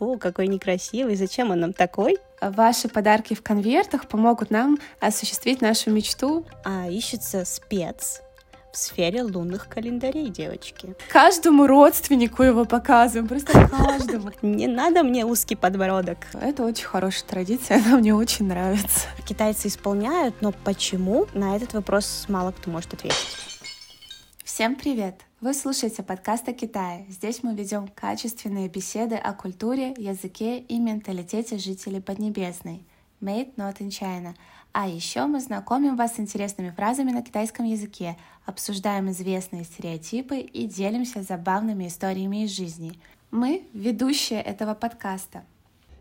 фу, какой некрасивый, зачем он нам такой? Ваши подарки в конвертах помогут нам осуществить нашу мечту. А ищется спец в сфере лунных календарей, девочки. Каждому родственнику его показываем, просто каждому. Не надо мне узкий подбородок. Это очень хорошая традиция, она мне очень нравится. Китайцы исполняют, но почему? На этот вопрос мало кто может ответить. Всем привет! Вы слушаете подкаст о Китае. Здесь мы ведем качественные беседы о культуре, языке и менталитете жителей Поднебесной. Made not in China. А еще мы знакомим вас с интересными фразами на китайском языке, обсуждаем известные стереотипы и делимся забавными историями из жизни. Мы — ведущие этого подкаста.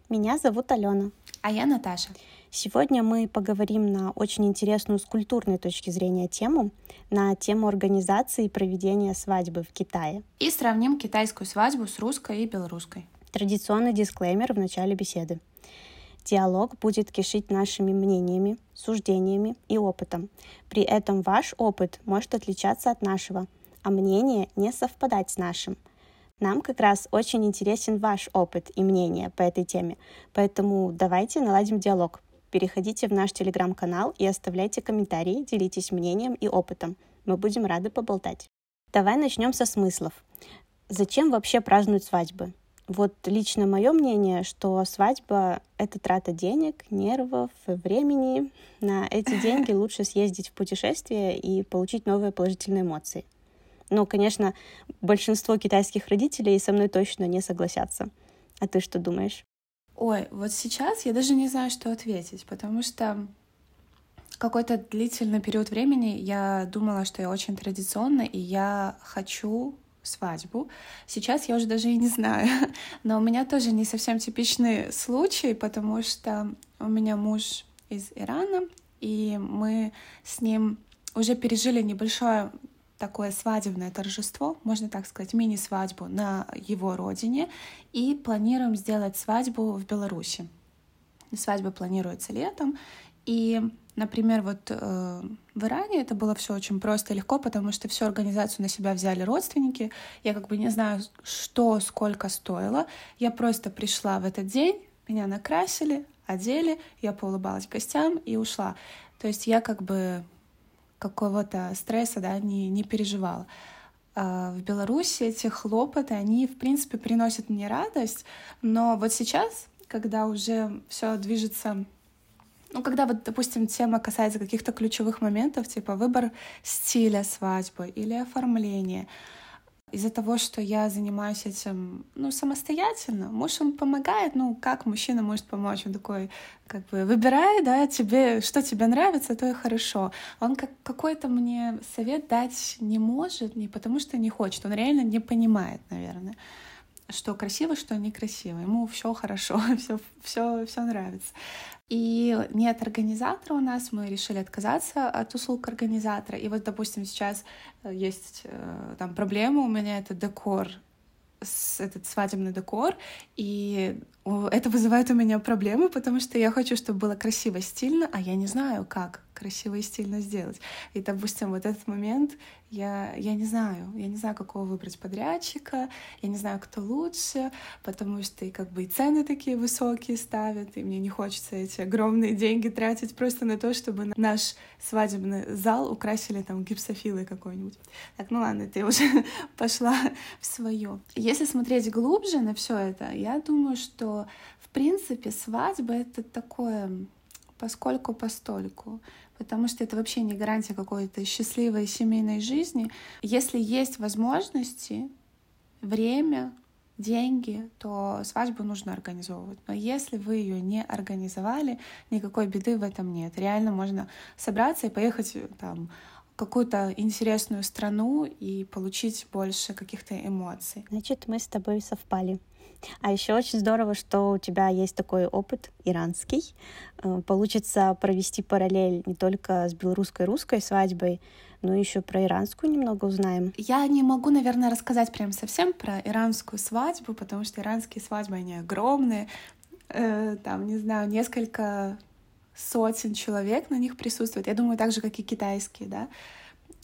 Меня зовут Алена. А я Наташа. Сегодня мы поговорим на очень интересную с культурной точки зрения тему, на тему организации и проведения свадьбы в Китае. И сравним китайскую свадьбу с русской и белорусской. Традиционный дисклеймер в начале беседы. Диалог будет кишить нашими мнениями, суждениями и опытом. При этом ваш опыт может отличаться от нашего, а мнение не совпадать с нашим. Нам как раз очень интересен ваш опыт и мнение по этой теме, поэтому давайте наладим диалог. Переходите в наш телеграм-канал и оставляйте комментарии, делитесь мнением и опытом. Мы будем рады поболтать. Давай начнем со смыслов. Зачем вообще празднуют свадьбы? Вот лично мое мнение, что свадьба — это трата денег, нервов, времени. На эти деньги лучше съездить в путешествие и получить новые положительные эмоции. Но, конечно, большинство китайских родителей со мной точно не согласятся. А ты что думаешь? Ой, вот сейчас я даже не знаю, что ответить, потому что какой-то длительный период времени я думала, что я очень традиционна, и я хочу свадьбу. Сейчас я уже даже и не знаю. Но у меня тоже не совсем типичный случай, потому что у меня муж из Ирана, и мы с ним уже пережили небольшое такое свадебное торжество, можно так сказать, мини-свадьбу на его родине, и планируем сделать свадьбу в Беларуси. Свадьба планируется летом, и Например, вот э, в Иране это было все очень просто и легко, потому что всю организацию на себя взяли родственники. Я как бы не знаю, что, сколько стоило. Я просто пришла в этот день, меня накрасили, одели, я поулыбалась гостям и ушла. То есть я как бы какого-то стресса да, не, не переживала. А в Беларуси эти хлопоты, они, в принципе, приносят мне радость, но вот сейчас, когда уже все движется ну, когда вот, допустим, тема касается каких-то ключевых моментов, типа выбор стиля свадьбы или оформления, из-за того, что я занимаюсь этим, ну, самостоятельно, муж, он помогает, ну, как мужчина может помочь? Он такой, как бы, выбирай, да, тебе, что тебе нравится, то и хорошо. Он как какой-то мне совет дать не может, не потому что не хочет, он реально не понимает, наверное что красиво, что некрасиво. Ему все хорошо, все, все, все нравится. И нет организатора у нас, мы решили отказаться от услуг организатора. И вот, допустим, сейчас э, есть э, там проблема, у меня это декор, этот свадебный декор, и это вызывает у меня проблемы, потому что я хочу, чтобы было красиво, стильно, а я не знаю, как красиво и стильно сделать. И, допустим, вот этот момент я, я не знаю, я не знаю, какого выбрать подрядчика, я не знаю, кто лучше, потому что и как бы и цены такие высокие ставят, и мне не хочется эти огромные деньги тратить просто на то, чтобы наш свадебный зал украсили там гипсофилой какой-нибудь. Так, ну ладно, ты уже пошла в свое. Если смотреть глубже на все это, я думаю, что в принципе свадьба это такое поскольку постольку потому что это вообще не гарантия какой-то счастливой семейной жизни. Если есть возможности, время, деньги, то свадьбу нужно организовывать. Но если вы ее не организовали, никакой беды в этом нет. Реально можно собраться и поехать там какую-то интересную страну и получить больше каких-то эмоций. Значит, мы с тобой совпали. А еще очень здорово, что у тебя есть такой опыт иранский. Э, получится провести параллель не только с белорусской русской свадьбой, но еще про иранскую немного узнаем. Я не могу, наверное, рассказать прям совсем про иранскую свадьбу, потому что иранские свадьбы, они огромные. Э, там, не знаю, несколько сотен человек на них присутствует. Я думаю, так же, как и китайские, да.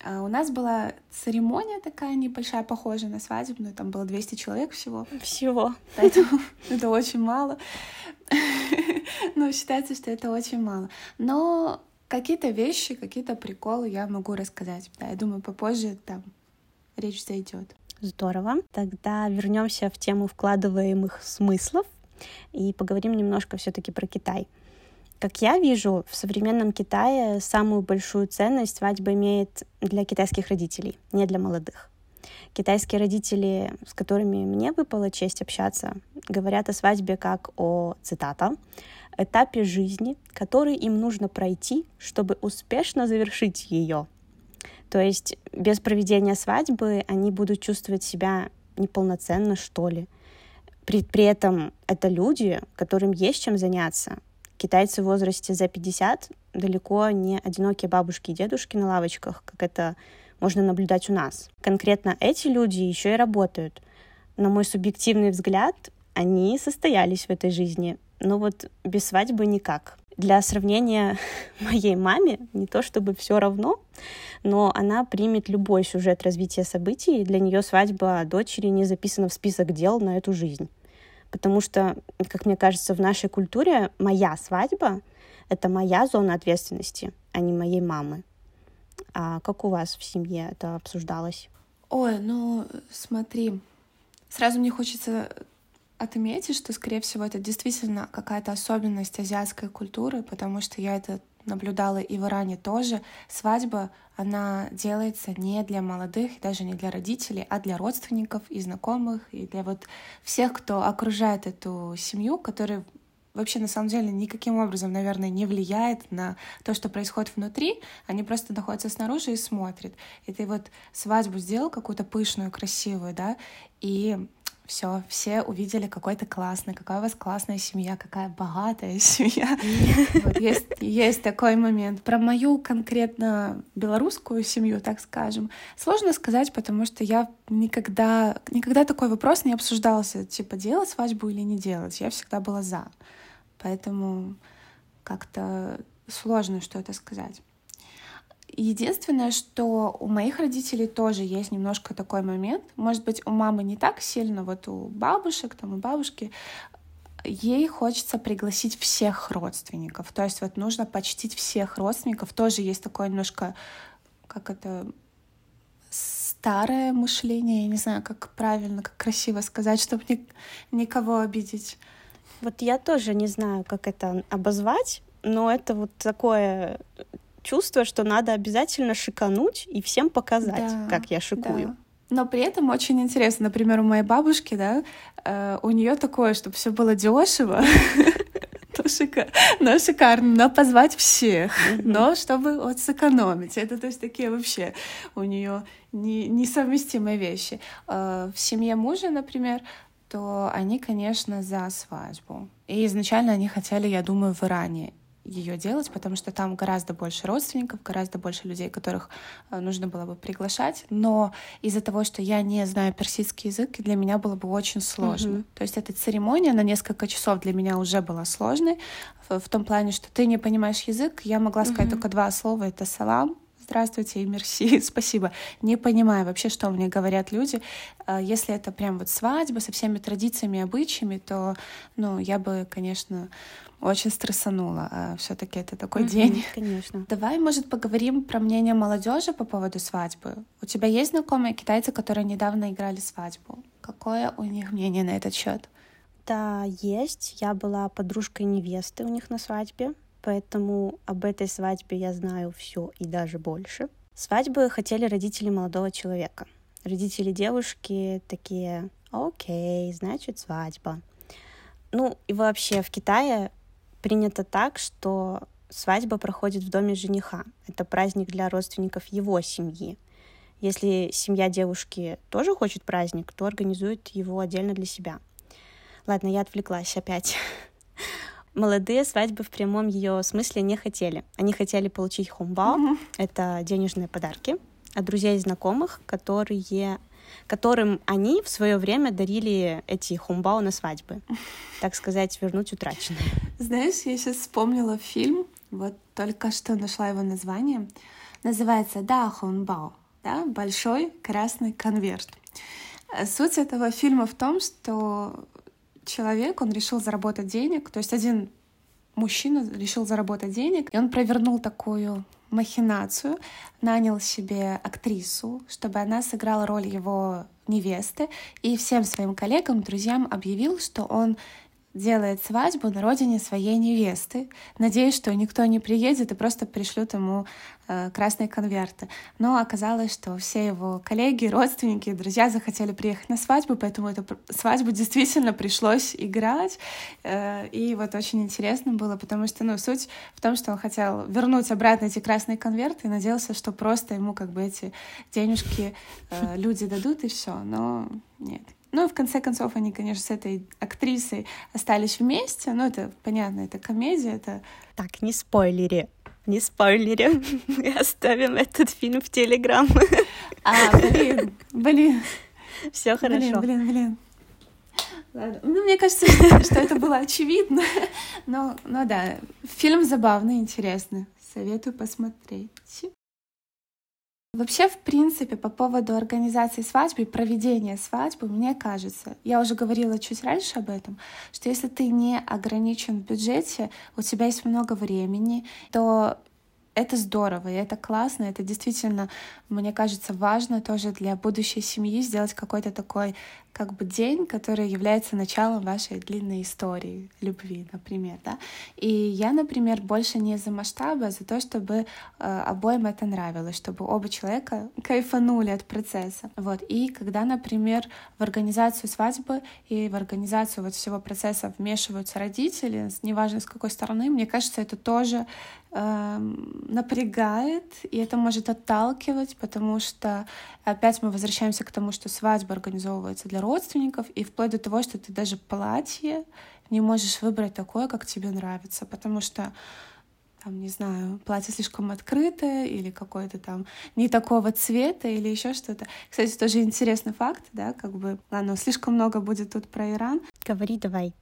А у нас была церемония такая небольшая, похожая на свадебную, там было 200 человек всего. Всего. Поэтому это очень мало. Ну, считается, что это очень мало. Но какие-то вещи, какие-то приколы я могу рассказать. Да, я думаю, попозже там речь зайдет. Здорово. Тогда вернемся в тему вкладываемых смыслов и поговорим немножко все-таки про Китай. Как я вижу, в современном Китае самую большую ценность свадьба имеет для китайских родителей, не для молодых. Китайские родители, с которыми мне выпала честь общаться, говорят о свадьбе как о, цитата, этапе жизни, который им нужно пройти, чтобы успешно завершить ее. То есть без проведения свадьбы они будут чувствовать себя неполноценно, что ли. При, при этом это люди, которым есть чем заняться. Китайцы в возрасте за 50 далеко не одинокие бабушки и дедушки на лавочках, как это можно наблюдать у нас. Конкретно эти люди еще и работают. На мой субъективный взгляд, они состоялись в этой жизни, но вот без свадьбы никак. Для сравнения, моей маме не то чтобы все равно, но она примет любой сюжет развития событий, и для нее свадьба дочери не записана в список дел на эту жизнь. Потому что, как мне кажется, в нашей культуре моя свадьба — это моя зона ответственности, а не моей мамы. А как у вас в семье это обсуждалось? Ой, ну смотри, сразу мне хочется отметить, что, скорее всего, это действительно какая-то особенность азиатской культуры, потому что я это наблюдала и в Иране тоже. Свадьба, она делается не для молодых, даже не для родителей, а для родственников и знакомых, и для вот всех, кто окружает эту семью, которые вообще на самом деле никаким образом, наверное, не влияет на то, что происходит внутри. Они просто находятся снаружи и смотрят. И ты вот свадьбу сделал какую-то пышную, красивую, да, и все, все увидели, какой то классный, какая у вас классная семья, какая богатая семья. Вот есть, есть такой момент. Про мою конкретно белорусскую семью, так скажем, сложно сказать, потому что я никогда, никогда такой вопрос не обсуждался, типа делать свадьбу или не делать. Я всегда была за. Поэтому как-то сложно что-то сказать. Единственное, что у моих родителей тоже есть немножко такой момент. Может быть, у мамы не так сильно, вот у бабушек, там у бабушки, ей хочется пригласить всех родственников. То есть вот нужно почтить всех родственников. Тоже есть такое немножко, как это, старое мышление, я не знаю, как правильно, как красиво сказать, чтобы ни, никого обидеть. Вот я тоже не знаю, как это обозвать, но это вот такое чувство, что надо обязательно шикануть и всем показать, да, как я шикую. Да. Но при этом очень интересно, например, у моей бабушки, да, э, у нее такое, чтобы все было дешево, но шикарно, но позвать всех, но чтобы вот сэкономить. Это то есть такие вообще у нее не, несовместимые вещи. Э, в семье мужа, например, то они, конечно, за свадьбу. И изначально они хотели, я думаю, в Иране ее делать, потому что там гораздо больше родственников, гораздо больше людей, которых э, нужно было бы приглашать. Но из-за того, что я не знаю персидский язык, для меня было бы очень сложно. Mm-hmm. То есть эта церемония на несколько часов для меня уже была сложной в, в том плане, что ты не понимаешь язык. Я могла сказать mm-hmm. только два слова: это салам здравствуйте и мерси, спасибо. Не понимаю вообще, что мне говорят люди. Э, если это прям вот свадьба со всеми традициями и обычаями, то, ну, я бы, конечно, очень стрессанула. А все-таки это такой mm-hmm, день. Конечно. Давай, может, поговорим про мнение молодежи по поводу свадьбы. У тебя есть знакомые китайцы, которые недавно играли свадьбу? Какое у них мнение на этот счет? Да, есть. Я была подружкой невесты у них на свадьбе, поэтому об этой свадьбе я знаю все и даже больше. Свадьбы хотели родители молодого человека. Родители девушки такие, окей, значит свадьба. Ну и вообще в Китае принято так, что свадьба проходит в доме жениха. Это праздник для родственников его семьи. Если семья девушки тоже хочет праздник, то организует его отдельно для себя. Ладно, я отвлеклась опять. Молодые свадьбы в прямом ее смысле не хотели. Они хотели получить mm-hmm. это денежные подарки от друзей и знакомых, которые которым они в свое время дарили эти хумбао на свадьбы. Так сказать, вернуть утраченное. Знаешь, я сейчас вспомнила фильм, вот только что нашла его название. Называется Да Хонбао, да, большой красный конверт. Суть этого фильма в том, что человек, он решил заработать денег, то есть один мужчина решил заработать денег, и он провернул такую махинацию, нанял себе актрису, чтобы она сыграла роль его невесты, и всем своим коллегам, друзьям объявил, что он делает свадьбу на родине своей невесты. Надеюсь, что никто не приедет и просто пришлют ему э, красные конверты. Но оказалось, что все его коллеги, родственники, друзья захотели приехать на свадьбу, поэтому эту свадьбу действительно пришлось играть. Э, и вот очень интересно было, потому что, ну, суть в том, что он хотел вернуть обратно эти красные конверты и надеялся, что просто ему как бы эти денежки э, люди дадут и все. Но нет. Ну и в конце концов они, конечно, с этой актрисой остались вместе. Ну это понятно, это комедия, это... Так, не спойлери. Не спойлери. Мы оставим этот фильм в Телеграм. А, блин, блин. Все хорошо. Блин, блин, блин. Ладно. Ну, мне кажется, что, что это было очевидно. Но, но да, фильм забавный, интересный. Советую посмотреть. Вообще, в принципе, по поводу организации свадьбы проведения свадьбы, мне кажется, я уже говорила чуть раньше об этом, что если ты не ограничен в бюджете, у тебя есть много времени, то это здорово, и это классно, это действительно, мне кажется, важно тоже для будущей семьи сделать какой-то такой как бы день, который является началом вашей длинной истории любви, например, да. И я, например, больше не за масштабы, а за то, чтобы э, обоим это нравилось, чтобы оба человека кайфанули от процесса. Вот. И когда, например, в организацию свадьбы и в организацию вот всего процесса вмешиваются родители, неважно с какой стороны, мне кажется, это тоже э, напрягает, и это может отталкивать, потому что опять мы возвращаемся к тому, что свадьба организовывается для родственников, и вплоть до того, что ты даже платье не можешь выбрать такое, как тебе нравится, потому что там, не знаю, платье слишком открытое или какое-то там не такого цвета или еще что-то. Кстати, тоже интересный факт, да, как бы, ладно, слишком много будет тут про Иран. Говори давай,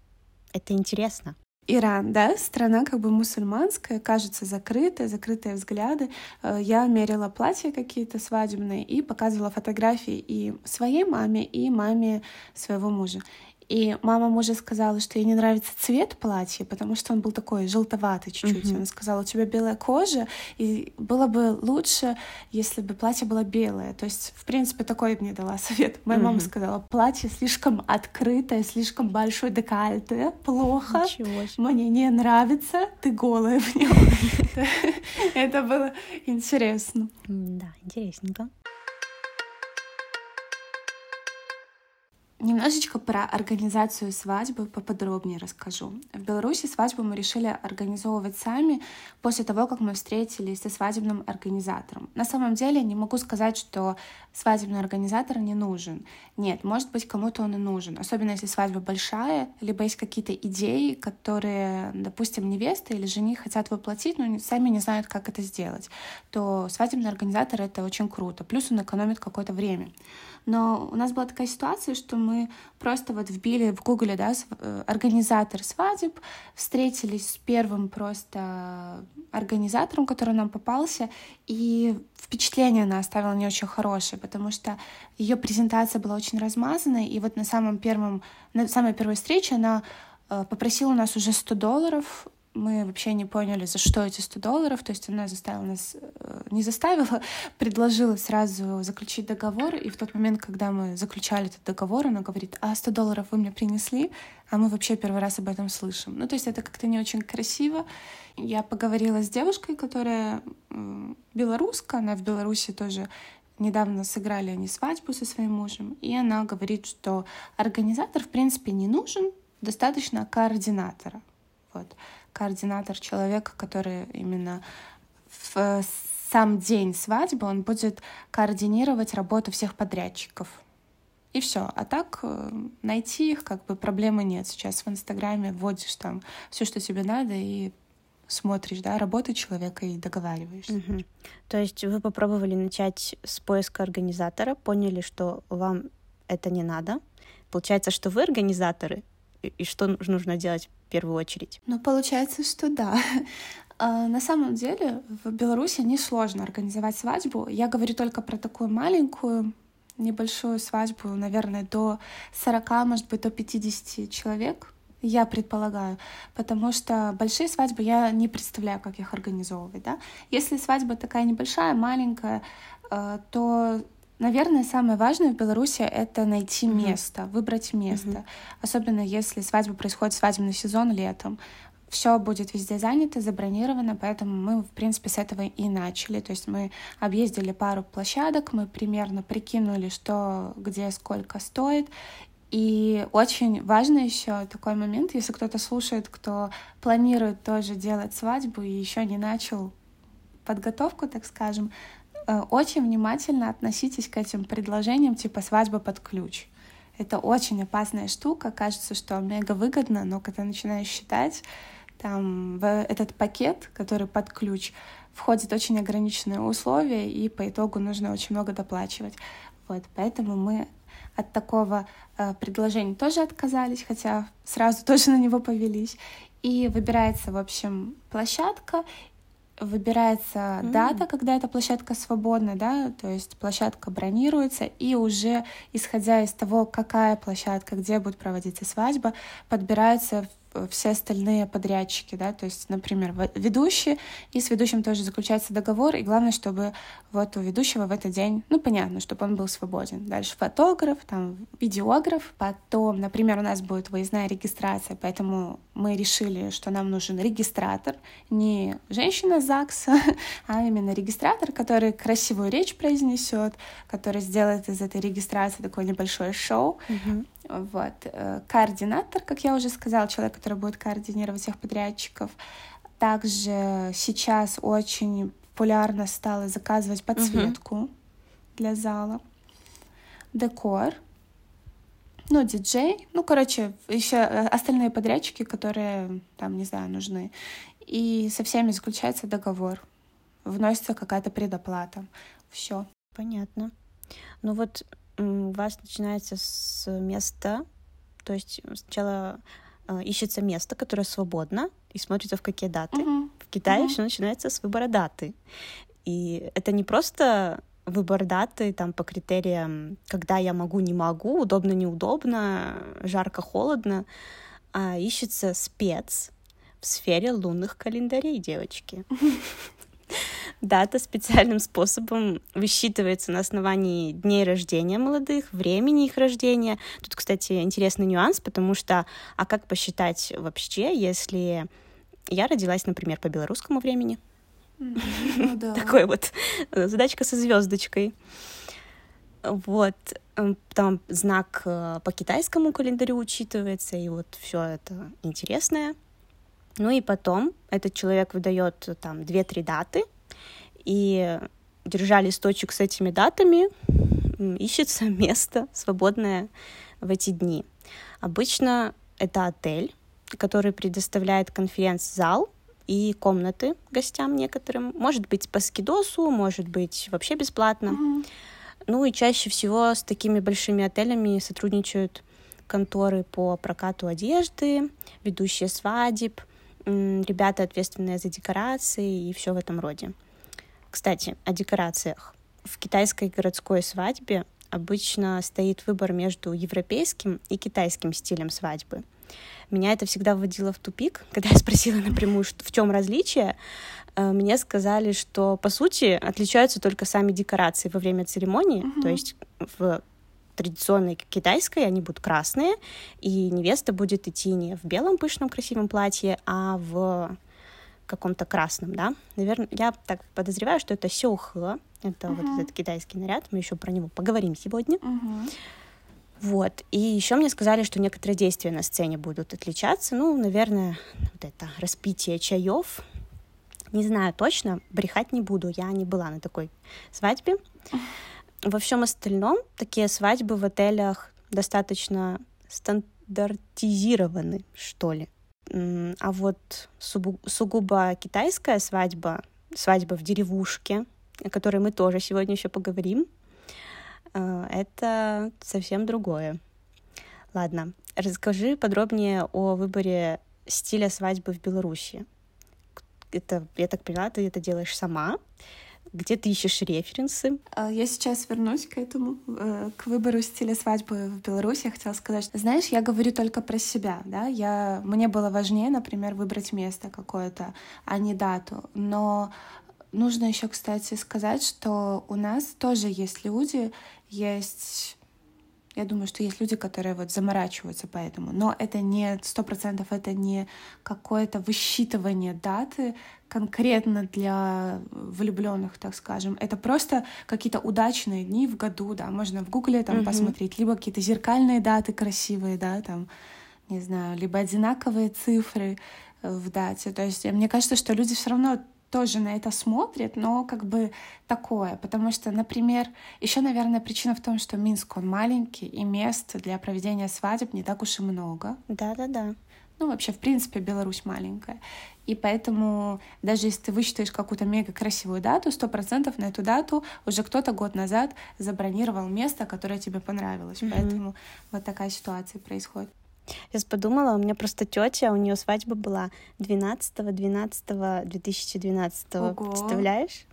это интересно. Иран, да, страна как бы мусульманская, кажется закрытая, закрытые взгляды. Э, я мерила платья какие-то свадебные и показывала фотографии и своей маме, и маме своего мужа. И мама мужа сказала, что ей не нравится цвет платья, потому что он был такой желтоватый чуть-чуть. Mm-hmm. Она сказала, у тебя белая кожа, и было бы лучше, если бы платье было белое. То есть, в принципе, такой мне дала совет. Моя mm-hmm. мама сказала, платье слишком открытое, слишком большое декольте, плохо, мне не нравится, ты голая в нем. Это было интересно. Да, интересненько. Немножечко про организацию свадьбы поподробнее расскажу. В Беларуси свадьбу мы решили организовывать сами после того, как мы встретились со свадебным организатором. На самом деле не могу сказать, что свадебный организатор не нужен. Нет, может быть, кому-то он и нужен, особенно если свадьба большая, либо есть какие-то идеи, которые, допустим, невеста или жених хотят воплотить, но сами не знают, как это сделать, то свадебный организатор — это очень круто. Плюс он экономит какое-то время. Но у нас была такая ситуация, что мы просто вот вбили в гугле, да, э, организатор свадеб, встретились с первым просто организатором, который нам попался, и впечатление она оставила не очень хорошее, потому что ее презентация была очень размазанной, и вот на самом первом, на самой первой встрече она э, попросила у нас уже 100 долларов мы вообще не поняли, за что эти 100 долларов. То есть она заставила нас, э, не заставила, предложила сразу заключить договор. И в тот момент, когда мы заключали этот договор, она говорит, а 100 долларов вы мне принесли, а мы вообще первый раз об этом слышим. Ну, то есть это как-то не очень красиво. Я поговорила с девушкой, которая белоруска, она в Беларуси тоже недавно сыграли они свадьбу со своим мужем, и она говорит, что организатор, в принципе, не нужен, достаточно координатора. Вот координатор, человек, который именно в сам день свадьбы он будет координировать работу всех подрядчиков. И все. А так э, найти их как бы проблемы нет. Сейчас в Инстаграме вводишь там все, что тебе надо, и смотришь, да, работу человека и договариваешься. Угу. То есть вы попробовали начать с поиска организатора, поняли, что вам это не надо. Получается, что вы организаторы, и что нужно делать в первую очередь? Ну, получается, что да. А, на самом деле в Беларуси несложно организовать свадьбу. Я говорю только про такую маленькую, небольшую свадьбу, наверное, до 40, может быть, до 50 человек. Я предполагаю, потому что большие свадьбы я не представляю, как их организовывать. Да? Если свадьба такая небольшая, маленькая, э, то, наверное, самое важное в Беларуси это найти mm-hmm. место, выбрать место. Mm-hmm. Особенно если свадьба происходит свадебный сезон летом. Все будет везде занято, забронировано, поэтому мы, в принципе, с этого и начали. То есть мы объездили пару площадок, мы примерно прикинули, что где сколько стоит, и очень важно еще такой момент, если кто-то слушает, кто планирует тоже делать свадьбу и еще не начал подготовку, так скажем, очень внимательно относитесь к этим предложениям типа свадьба под ключ. Это очень опасная штука, кажется, что мега выгодно, но когда начинаешь считать, там в этот пакет, который под ключ, входит очень ограниченные условия, и по итогу нужно очень много доплачивать. Вот, поэтому мы от такого э, предложения тоже отказались, хотя сразу тоже на него повелись. И выбирается, в общем, площадка, выбирается mm. дата, когда эта площадка свободна, да, то есть площадка бронируется, и уже исходя из того, какая площадка, где будет проводиться свадьба, подбираются все остальные подрядчики, да, то есть, например, ведущий, и с ведущим тоже заключается договор, и главное, чтобы вот у ведущего в этот день, ну, понятно, чтобы он был свободен. Дальше фотограф, там, видеограф, потом, например, у нас будет выездная регистрация, поэтому мы решили, что нам нужен регистратор, не женщина ЗАГСа, а именно регистратор, который красивую речь произнесет, который сделает из этой регистрации такое небольшое шоу, mm-hmm. Вот. Э, координатор, как я уже сказала, человек, который будет координировать всех подрядчиков. Также сейчас очень популярно стало заказывать подсветку угу. для зала, декор, ну, диджей, ну, короче, еще э, остальные подрядчики, которые там, не знаю, нужны. И со всеми заключается договор. Вносится какая-то предоплата. Все. Понятно. Ну вот у вас начинается с места, то есть сначала э, ищется место, которое свободно, и смотрится в какие даты. Uh-huh. В Китае uh-huh. все начинается с выбора даты. И это не просто выбор даты там по критериям, когда я могу, не могу, удобно, неудобно, жарко, холодно, а ищется спец в сфере лунных календарей, девочки. Дата специальным способом высчитывается на основании дней рождения молодых, времени их рождения. Тут, кстати, интересный нюанс, потому что, а как посчитать вообще, если я родилась, например, по белорусскому времени? Ну, да. Такой вот э, задачка со звездочкой. Вот, эм, там знак э, по китайскому календарю учитывается, и вот все это интересное. Ну и потом этот человек выдает там 2-3 даты, и держа листочек с этими датами, ищется место свободное в эти дни. Обычно это отель, который предоставляет конференц-зал и комнаты гостям некоторым. Может быть, по скидосу, может быть, вообще бесплатно. Mm-hmm. Ну и чаще всего с такими большими отелями сотрудничают конторы по прокату одежды, ведущие свадеб, ребята, ответственные за декорации и все в этом роде. Кстати, о декорациях. В китайской городской свадьбе обычно стоит выбор между европейским и китайским стилем свадьбы. Меня это всегда вводило в тупик, когда я спросила напрямую, в чем различие. Э, мне сказали, что по сути отличаются только сами декорации во время церемонии, mm-hmm. то есть в традиционной китайской они будут красные, и невеста будет идти не в белом пышном красивом платье, а в каком-то красном, да. Наверное, я так подозреваю, что это сёхэ, это uh-huh. вот этот китайский наряд, мы еще про него поговорим сегодня. Uh-huh. Вот. И еще мне сказали, что некоторые действия на сцене будут отличаться. Ну, наверное, вот это распитие чаев. Не знаю точно, брехать не буду. Я не была на такой свадьбе. Во всем остальном такие свадьбы в отелях достаточно стандартизированы, что ли. А вот сугубо китайская свадьба, свадьба в деревушке, о которой мы тоже сегодня еще поговорим, э, это совсем другое. Ладно, расскажи подробнее о выборе стиля свадьбы в Беларуси. Это, я так поняла, ты это делаешь сама. Где ты ищешь референсы? А, я сейчас вернусь к этому, э, к выбору стиля свадьбы в Беларуси. Я хотела сказать, что, знаешь, я говорю только про себя, да, я, мне было важнее, например, выбрать место какое-то, а не дату, но нужно еще, кстати, сказать, что у нас тоже есть люди, есть я думаю, что есть люди, которые вот заморачиваются по этому, но это не сто процентов, это не какое-то высчитывание даты конкретно для влюбленных, так скажем. Это просто какие-то удачные дни в году, да, можно в Гугле там mm-hmm. посмотреть, либо какие-то зеркальные даты красивые, да, там, не знаю, либо одинаковые цифры в дате. То есть мне кажется, что люди все равно тоже на это смотрит, но как бы такое, потому что, например, еще, наверное, причина в том, что Минск, он маленький, и мест для проведения свадеб не так уж и много. Да-да-да. Ну, вообще, в принципе, Беларусь маленькая. И поэтому даже если ты высчитаешь какую-то мега красивую дату, сто процентов на эту дату уже кто-то год назад забронировал место, которое тебе понравилось. Mm-hmm. Поэтому вот такая ситуация происходит. Я подумала, у меня просто тетя, у нее свадьба была 12-12-2012. Ого. Представляешь?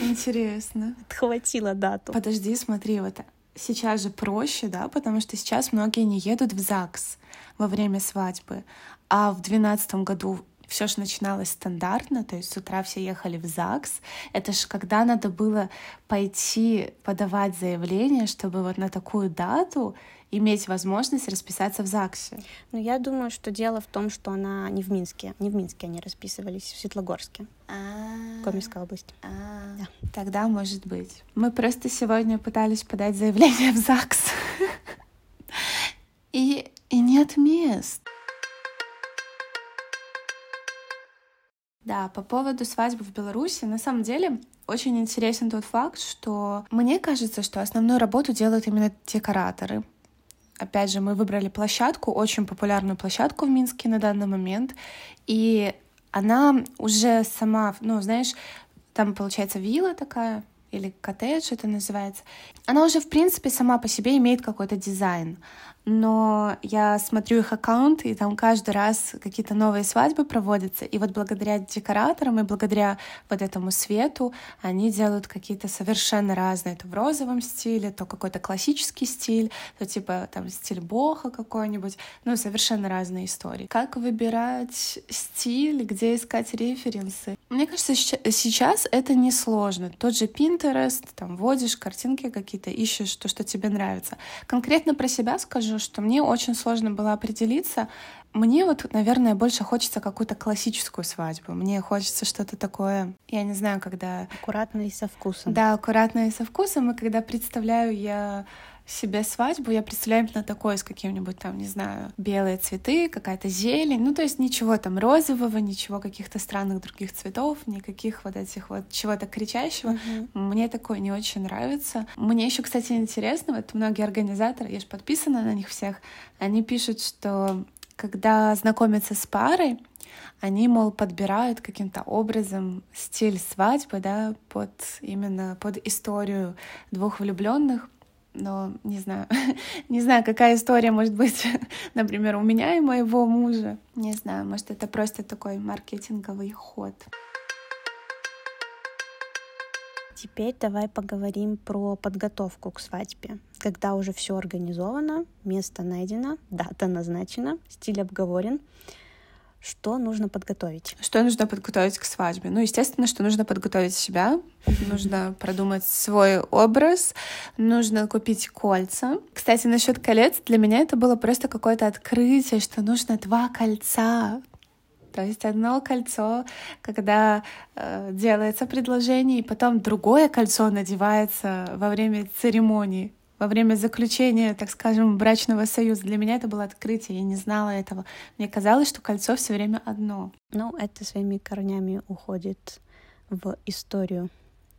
Интересно. Отхватила дату. Подожди, смотри, вот сейчас же проще, да, потому что сейчас многие не едут в ЗАГС во время свадьбы, а в двенадцатом году все же начиналось стандартно, то есть с утра все ехали в ЗАГС. Это же когда надо было пойти подавать заявление, чтобы вот на такую дату иметь возможность расписаться в ЗАГСе. Ну, я думаю, что дело в том, что она не в Минске. Не в Минске они расписывались, в Светлогорске. А-а-а. Коми область. А-а-а. Да. Тогда может быть. Мы просто сегодня пытались подать заявление в ЗАГС. И, и нет мест. Да, по поводу свадьбы в Беларуси, на самом деле очень интересен тот факт, что мне кажется, что основную работу делают именно декораторы. Опять же, мы выбрали площадку, очень популярную площадку в Минске на данный момент, и она уже сама, ну, знаешь, там получается вилла такая, или коттедж это называется, она уже, в принципе, сама по себе имеет какой-то дизайн но я смотрю их аккаунт, и там каждый раз какие-то новые свадьбы проводятся, и вот благодаря декораторам и благодаря вот этому свету они делают какие-то совершенно разные, то в розовом стиле, то какой-то классический стиль, то типа там стиль боха какой-нибудь, ну, совершенно разные истории. Как выбирать стиль, где искать референсы? Мне кажется, сейчас это несложно. Тот же Pinterest, там вводишь картинки какие-то, ищешь то, что тебе нравится. Конкретно про себя скажу, скажу, что мне очень сложно было определиться. Мне вот, наверное, больше хочется какую-то классическую свадьбу. Мне хочется что-то такое, я не знаю, когда... Аккуратно и со вкусом. Да, аккуратно и со вкусом. И когда представляю я себе свадьбу, я представляю именно такое с каким-нибудь там, не знаю, белые цветы, какая-то зелень, ну то есть ничего там розового, ничего каких-то странных других цветов, никаких вот этих вот чего-то кричащего. Mm-hmm. Мне такое не очень нравится. Мне еще, кстати, интересно, вот многие организаторы, я же подписана на них всех, они пишут, что когда знакомятся с парой, они, мол, подбирают каким-то образом стиль свадьбы, да, под именно под историю двух влюбленных, но не знаю, не знаю, какая история может быть, например, у меня и моего мужа. Не знаю, может, это просто такой маркетинговый ход. Теперь давай поговорим про подготовку к свадьбе. Когда уже все организовано, место найдено, дата назначена, стиль обговорен, что нужно подготовить? Что нужно подготовить к свадьбе? Ну, естественно, что нужно подготовить себя, нужно продумать свой образ, нужно купить кольца. Кстати, насчет колец, для меня это было просто какое-то открытие, что нужно два кольца. То есть одно кольцо, когда э, делается предложение, и потом другое кольцо надевается во время церемонии во время заключения, так скажем, брачного союза. Для меня это было открытие, я не знала этого. Мне казалось, что кольцо все время одно. Ну, это своими корнями уходит в историю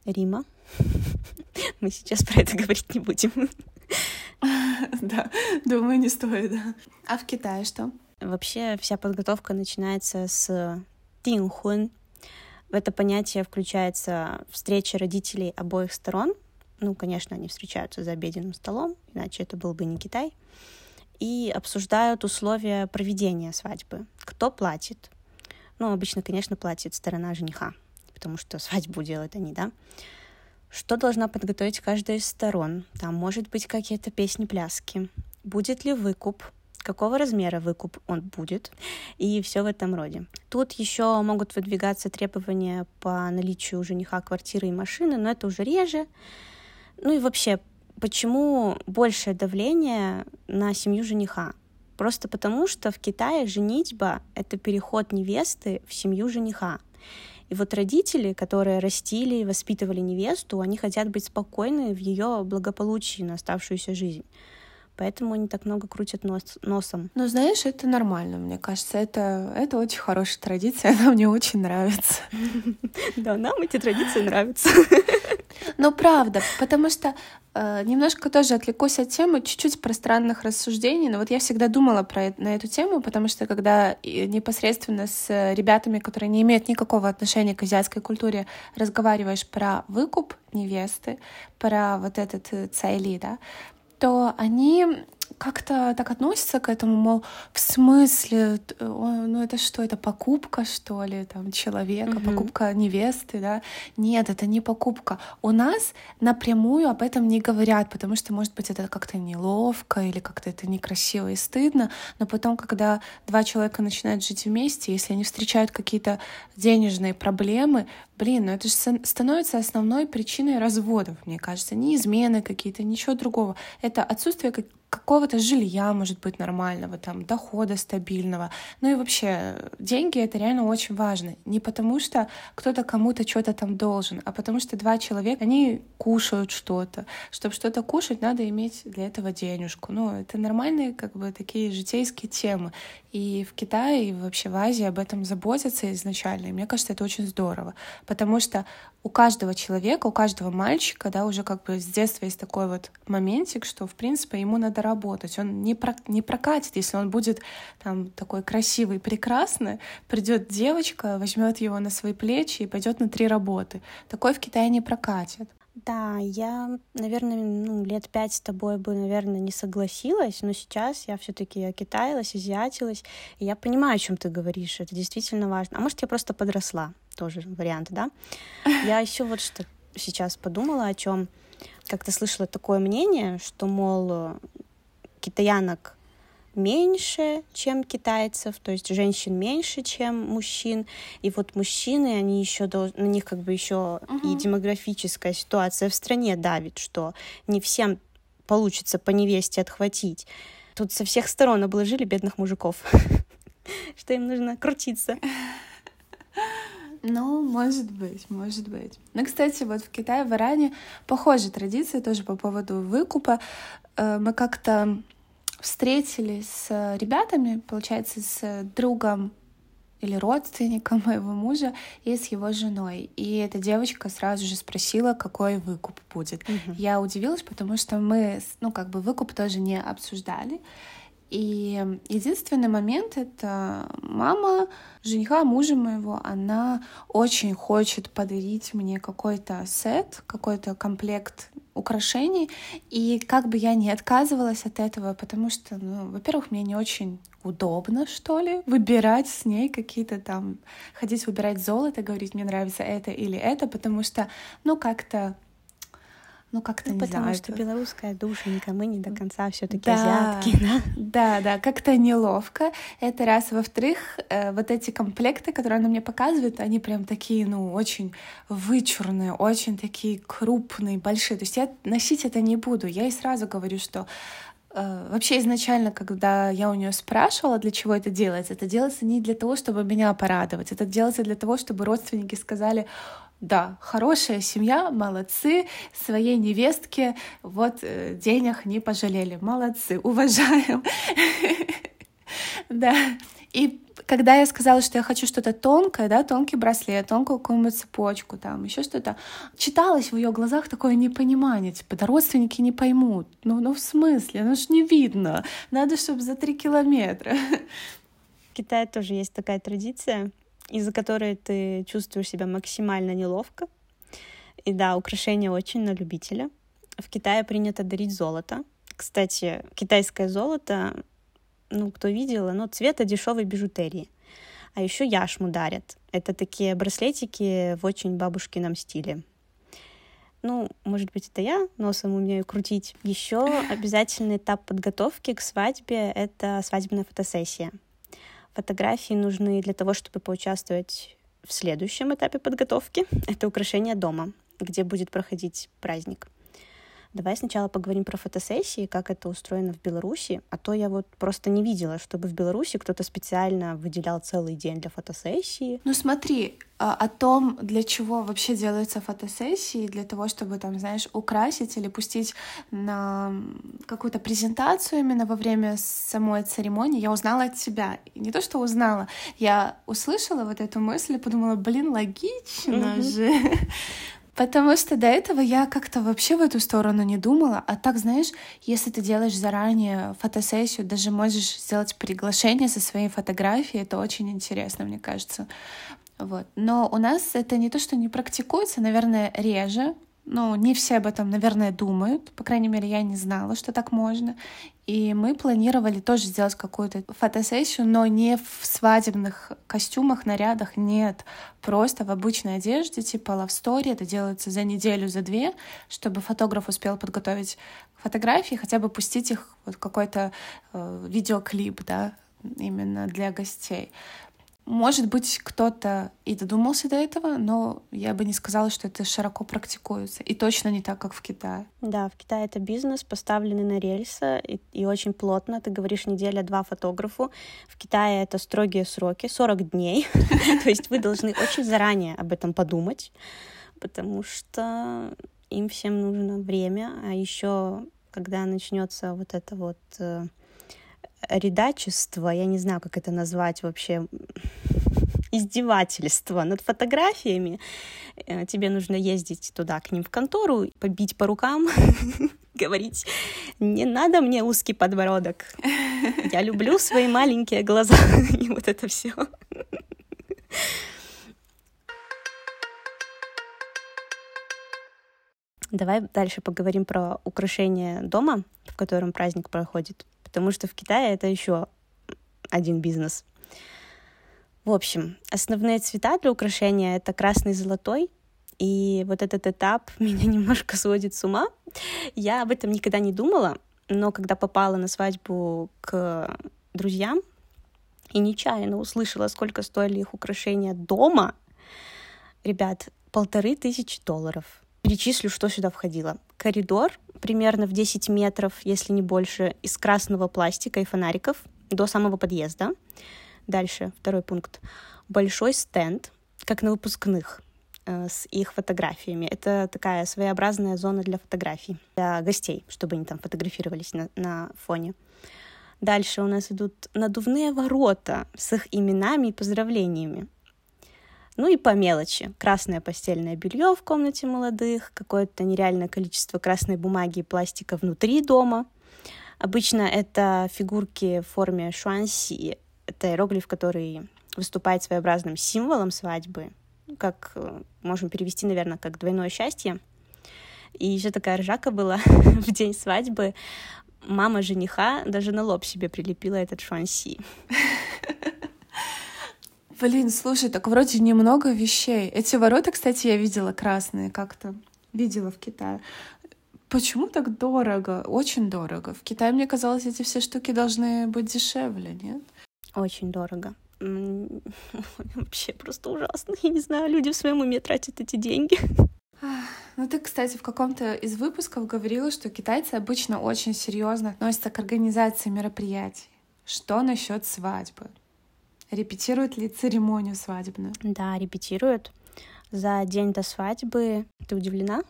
Рима. Мы сейчас про это говорить не будем. Да, думаю, не стоит. А в Китае что? Вообще вся подготовка начинается с тинхун. В это понятие включается встреча родителей обоих сторон, ну, конечно, они встречаются за обеденным столом, иначе это был бы не Китай, и обсуждают условия проведения свадьбы. Кто платит, Ну, обычно, конечно, платит сторона жениха, потому что свадьбу делают они, да. Что должна подготовить каждая из сторон? Там может быть какие-то песни-пляски. Будет ли выкуп? какого размера выкуп он будет, и все в этом роде. Тут еще могут выдвигаться требования по наличию жениха квартиры и машины, но это уже реже. Ну и вообще, почему большее давление на семью жениха? Просто потому, что в Китае женитьба — это переход невесты в семью жениха. И вот родители, которые растили и воспитывали невесту, они хотят быть спокойны в ее благополучии на оставшуюся жизнь поэтому они так много крутят нос, носом. Ну, знаешь, это нормально, мне кажется. Это, это очень хорошая традиция, она мне очень нравится. Да, нам эти традиции нравятся. Ну, правда, потому что э, немножко тоже отвлекусь от темы, чуть-чуть пространных рассуждений, но вот я всегда думала про, на эту тему, потому что когда непосредственно с ребятами, которые не имеют никакого отношения к азиатской культуре, разговариваешь про выкуп невесты, про вот этот э, цайли, да, то они как-то так относятся к этому, мол, в смысле, ну это что, это покупка, что ли, там, человека, mm-hmm. покупка невесты, да? Нет, это не покупка. У нас напрямую об этом не говорят, потому что, может быть, это как-то неловко или как-то это некрасиво и стыдно, но потом, когда два человека начинают жить вместе, если они встречают какие-то денежные проблемы, блин, ну это же становится основной причиной разводов, мне кажется, не измены какие-то, ничего другого. Это отсутствие какого-то жилья, может быть, нормального, там, дохода стабильного. Ну и вообще, деньги — это реально очень важно. Не потому что кто-то кому-то что-то там должен, а потому что два человека, они кушают что-то. Чтобы что-то кушать, надо иметь для этого денежку. Ну, это нормальные, как бы, такие житейские темы. И в Китае, и вообще в Азии об этом заботятся изначально. И мне кажется, это очень здорово. Потому что у каждого человека, у каждого мальчика, да, уже как бы с детства есть такой вот моментик, что, в принципе, ему надо работать. Он не, про, не прокатит, если он будет там такой красивый, прекрасный, придет девочка, возьмет его на свои плечи и пойдет на три работы. Такой в Китае не прокатит. Да, я, наверное, ну, лет пять с тобой бы, наверное, не согласилась, но сейчас я все-таки окитаилась, азиатилась, и я понимаю, о чем ты говоришь. Это действительно важно. А может, я просто подросла, тоже вариант, да? Я еще вот что сейчас подумала о чем. Как-то слышала такое мнение, что, мол, китаянок меньше, чем китайцев, то есть женщин меньше, чем мужчин. И вот мужчины, они еще на них как бы еще угу. и демографическая ситуация в стране давит, что не всем получится по невесте отхватить. Тут со всех сторон обложили бедных мужиков, что им нужно крутиться. Ну, может быть, может быть. Ну, кстати, вот в Китае, в Иране похожая традиция тоже по поводу выкупа. Э, мы как-то встретились с ребятами, получается, с другом или родственником моего мужа и с его женой. И эта девочка сразу же спросила, какой выкуп будет. Uh-huh. Я удивилась, потому что мы, ну, как бы выкуп тоже не обсуждали. И единственный момент — это мама жениха мужа моего, она очень хочет подарить мне какой-то сет, какой-то комплект украшений. И как бы я не отказывалась от этого, потому что, ну, во-первых, мне не очень удобно, что ли, выбирать с ней какие-то там, ходить выбирать золото, говорить, мне нравится это или это, потому что, ну, как-то ну как-то ну, не потому знаю. что это... белорусская душенька, мы не до конца все-таки да, азиатки, да? Да, да, как-то неловко. Это раз. Во-вторых, э, вот эти комплекты, которые она мне показывает, они прям такие, ну, очень вычурные, очень такие крупные, большие. То есть я носить это не буду. Я ей сразу говорю, что э, Вообще изначально, когда я у нее спрашивала, для чего это делается, это делается не для того, чтобы меня порадовать, это делается для того, чтобы родственники сказали, да, хорошая семья, молодцы, своей невестке вот э, денег не пожалели, молодцы, уважаем. Да, и когда я сказала, что я хочу что-то тонкое, да, тонкий браслет, тонкую какую-нибудь цепочку, там, еще что-то, читалось в ее глазах такое непонимание, типа, да родственники не поймут. Ну, ну в смысле? Ну ж не видно. Надо, чтобы за три километра. В Китае тоже есть такая традиция из-за которой ты чувствуешь себя максимально неловко. И да, украшения очень на любителя. В Китае принято дарить золото. Кстати, китайское золото, ну, кто видел, оно цвета дешевой бижутерии. А еще яшму дарят. Это такие браслетики в очень бабушкином стиле. Ну, может быть, это я носом умею крутить. Еще обязательный этап подготовки к свадьбе — это свадебная фотосессия. Фотографии нужны для того, чтобы поучаствовать в следующем этапе подготовки. Это украшение дома, где будет проходить праздник. Давай сначала поговорим про фотосессии, как это устроено в Беларуси, а то я вот просто не видела, чтобы в Беларуси кто-то специально выделял целый день для фотосессии. Ну смотри, а, о том, для чего вообще делаются фотосессии, для того, чтобы там, знаешь, украсить или пустить на какую-то презентацию именно во время самой церемонии, я узнала от тебя. И не то, что узнала, я услышала вот эту мысль и подумала, блин, логично mm-hmm. же. Потому что до этого я как-то вообще в эту сторону не думала. А так, знаешь, если ты делаешь заранее фотосессию, даже можешь сделать приглашение со своей фотографией, это очень интересно, мне кажется. Вот. Но у нас это не то, что не практикуется, наверное, реже, ну, не все об этом, наверное, думают. По крайней мере, я не знала, что так можно. И мы планировали тоже сделать какую-то фотосессию, но не в свадебных костюмах, нарядах, нет. Просто в обычной одежде, типа love story. Это делается за неделю, за две, чтобы фотограф успел подготовить фотографии, хотя бы пустить их вот какой-то э, видеоклип, да, именно для гостей. Может быть, кто-то и додумался до этого, но я бы не сказала, что это широко практикуется. И точно не так, как в Китае. Да, в Китае это бизнес, поставленный на рельсы и, и очень плотно. Ты говоришь неделя-два фотографу. В Китае это строгие сроки, 40 дней. То есть вы должны очень заранее об этом подумать, потому что им всем нужно время, а еще когда начнется вот это вот э, редачество, я не знаю, как это назвать вообще, издевательство над фотографиями. Э, тебе нужно ездить туда к ним в контору, побить по рукам, говорить, не надо мне узкий подбородок. Я люблю свои маленькие глаза и вот это все. Давай дальше поговорим про украшение дома, в котором праздник проходит потому что в Китае это еще один бизнес. В общем, основные цвета для украшения — это красный и золотой, и вот этот этап меня немножко сводит с ума. Я об этом никогда не думала, но когда попала на свадьбу к друзьям и нечаянно услышала, сколько стоили их украшения дома, ребят, полторы тысячи долларов. Перечислю, что сюда входило. Коридор примерно в 10 метров, если не больше, из красного пластика и фонариков до самого подъезда. Дальше, второй пункт. Большой стенд, как на выпускных, э, с их фотографиями. Это такая своеобразная зона для фотографий, для гостей, чтобы они там фотографировались на, на фоне. Дальше у нас идут надувные ворота с их именами и поздравлениями. Ну и по мелочи. Красное постельное белье в комнате молодых, какое-то нереальное количество красной бумаги и пластика внутри дома. Обычно это фигурки в форме шуанси. Это иероглиф, который выступает своеобразным символом свадьбы. Как э, можем перевести, наверное, как двойное счастье. И еще такая ржака была в день свадьбы. Мама жениха даже на лоб себе прилепила этот шуанси. Блин, слушай, так вроде немного вещей. Эти ворота, кстати, я видела красные как-то. Видела в Китае. Почему так дорого? Очень дорого. В Китае, мне казалось, эти все штуки должны быть дешевле, нет? Очень дорого. Вообще просто ужасно. Я не знаю, люди в своем уме тратят эти деньги. Ну, ты, кстати, в каком-то из выпусков говорила, что китайцы обычно очень серьезно относятся к организации мероприятий. Что насчет свадьбы? Репетируют ли церемонию свадебную? Да, репетируют. За день до свадьбы. Ты удивлена?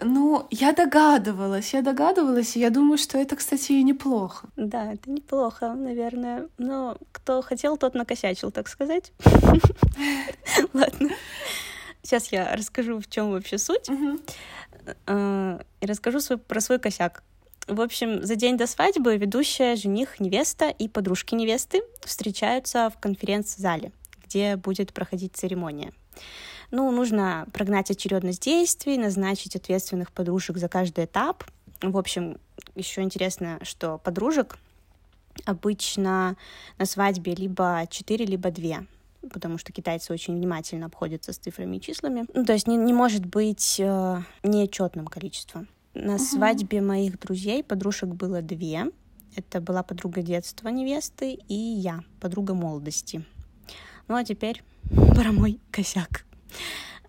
Ну, я догадывалась, я догадывалась, и я думаю, что это, кстати, и неплохо. Да, это неплохо, наверное. Но кто хотел, тот накосячил, так сказать. Ладно. Сейчас я расскажу, в чем вообще суть. Э, и расскажу про свой косяк. В общем, за день до свадьбы ведущая, жених, невеста и подружки невесты встречаются в конференц-зале, где будет проходить церемония. Ну, нужно прогнать очередность действий, назначить ответственных подружек за каждый этап. В общем, еще интересно, что подружек Обычно на свадьбе либо 4, либо 2 потому что китайцы очень внимательно обходятся с цифрами и числами. Ну, то есть не, не может быть э, нечетным количеством. На uh-huh. свадьбе моих друзей подружек было две. Это была подруга детства невесты и я, подруга молодости. Ну а теперь про мой косяк.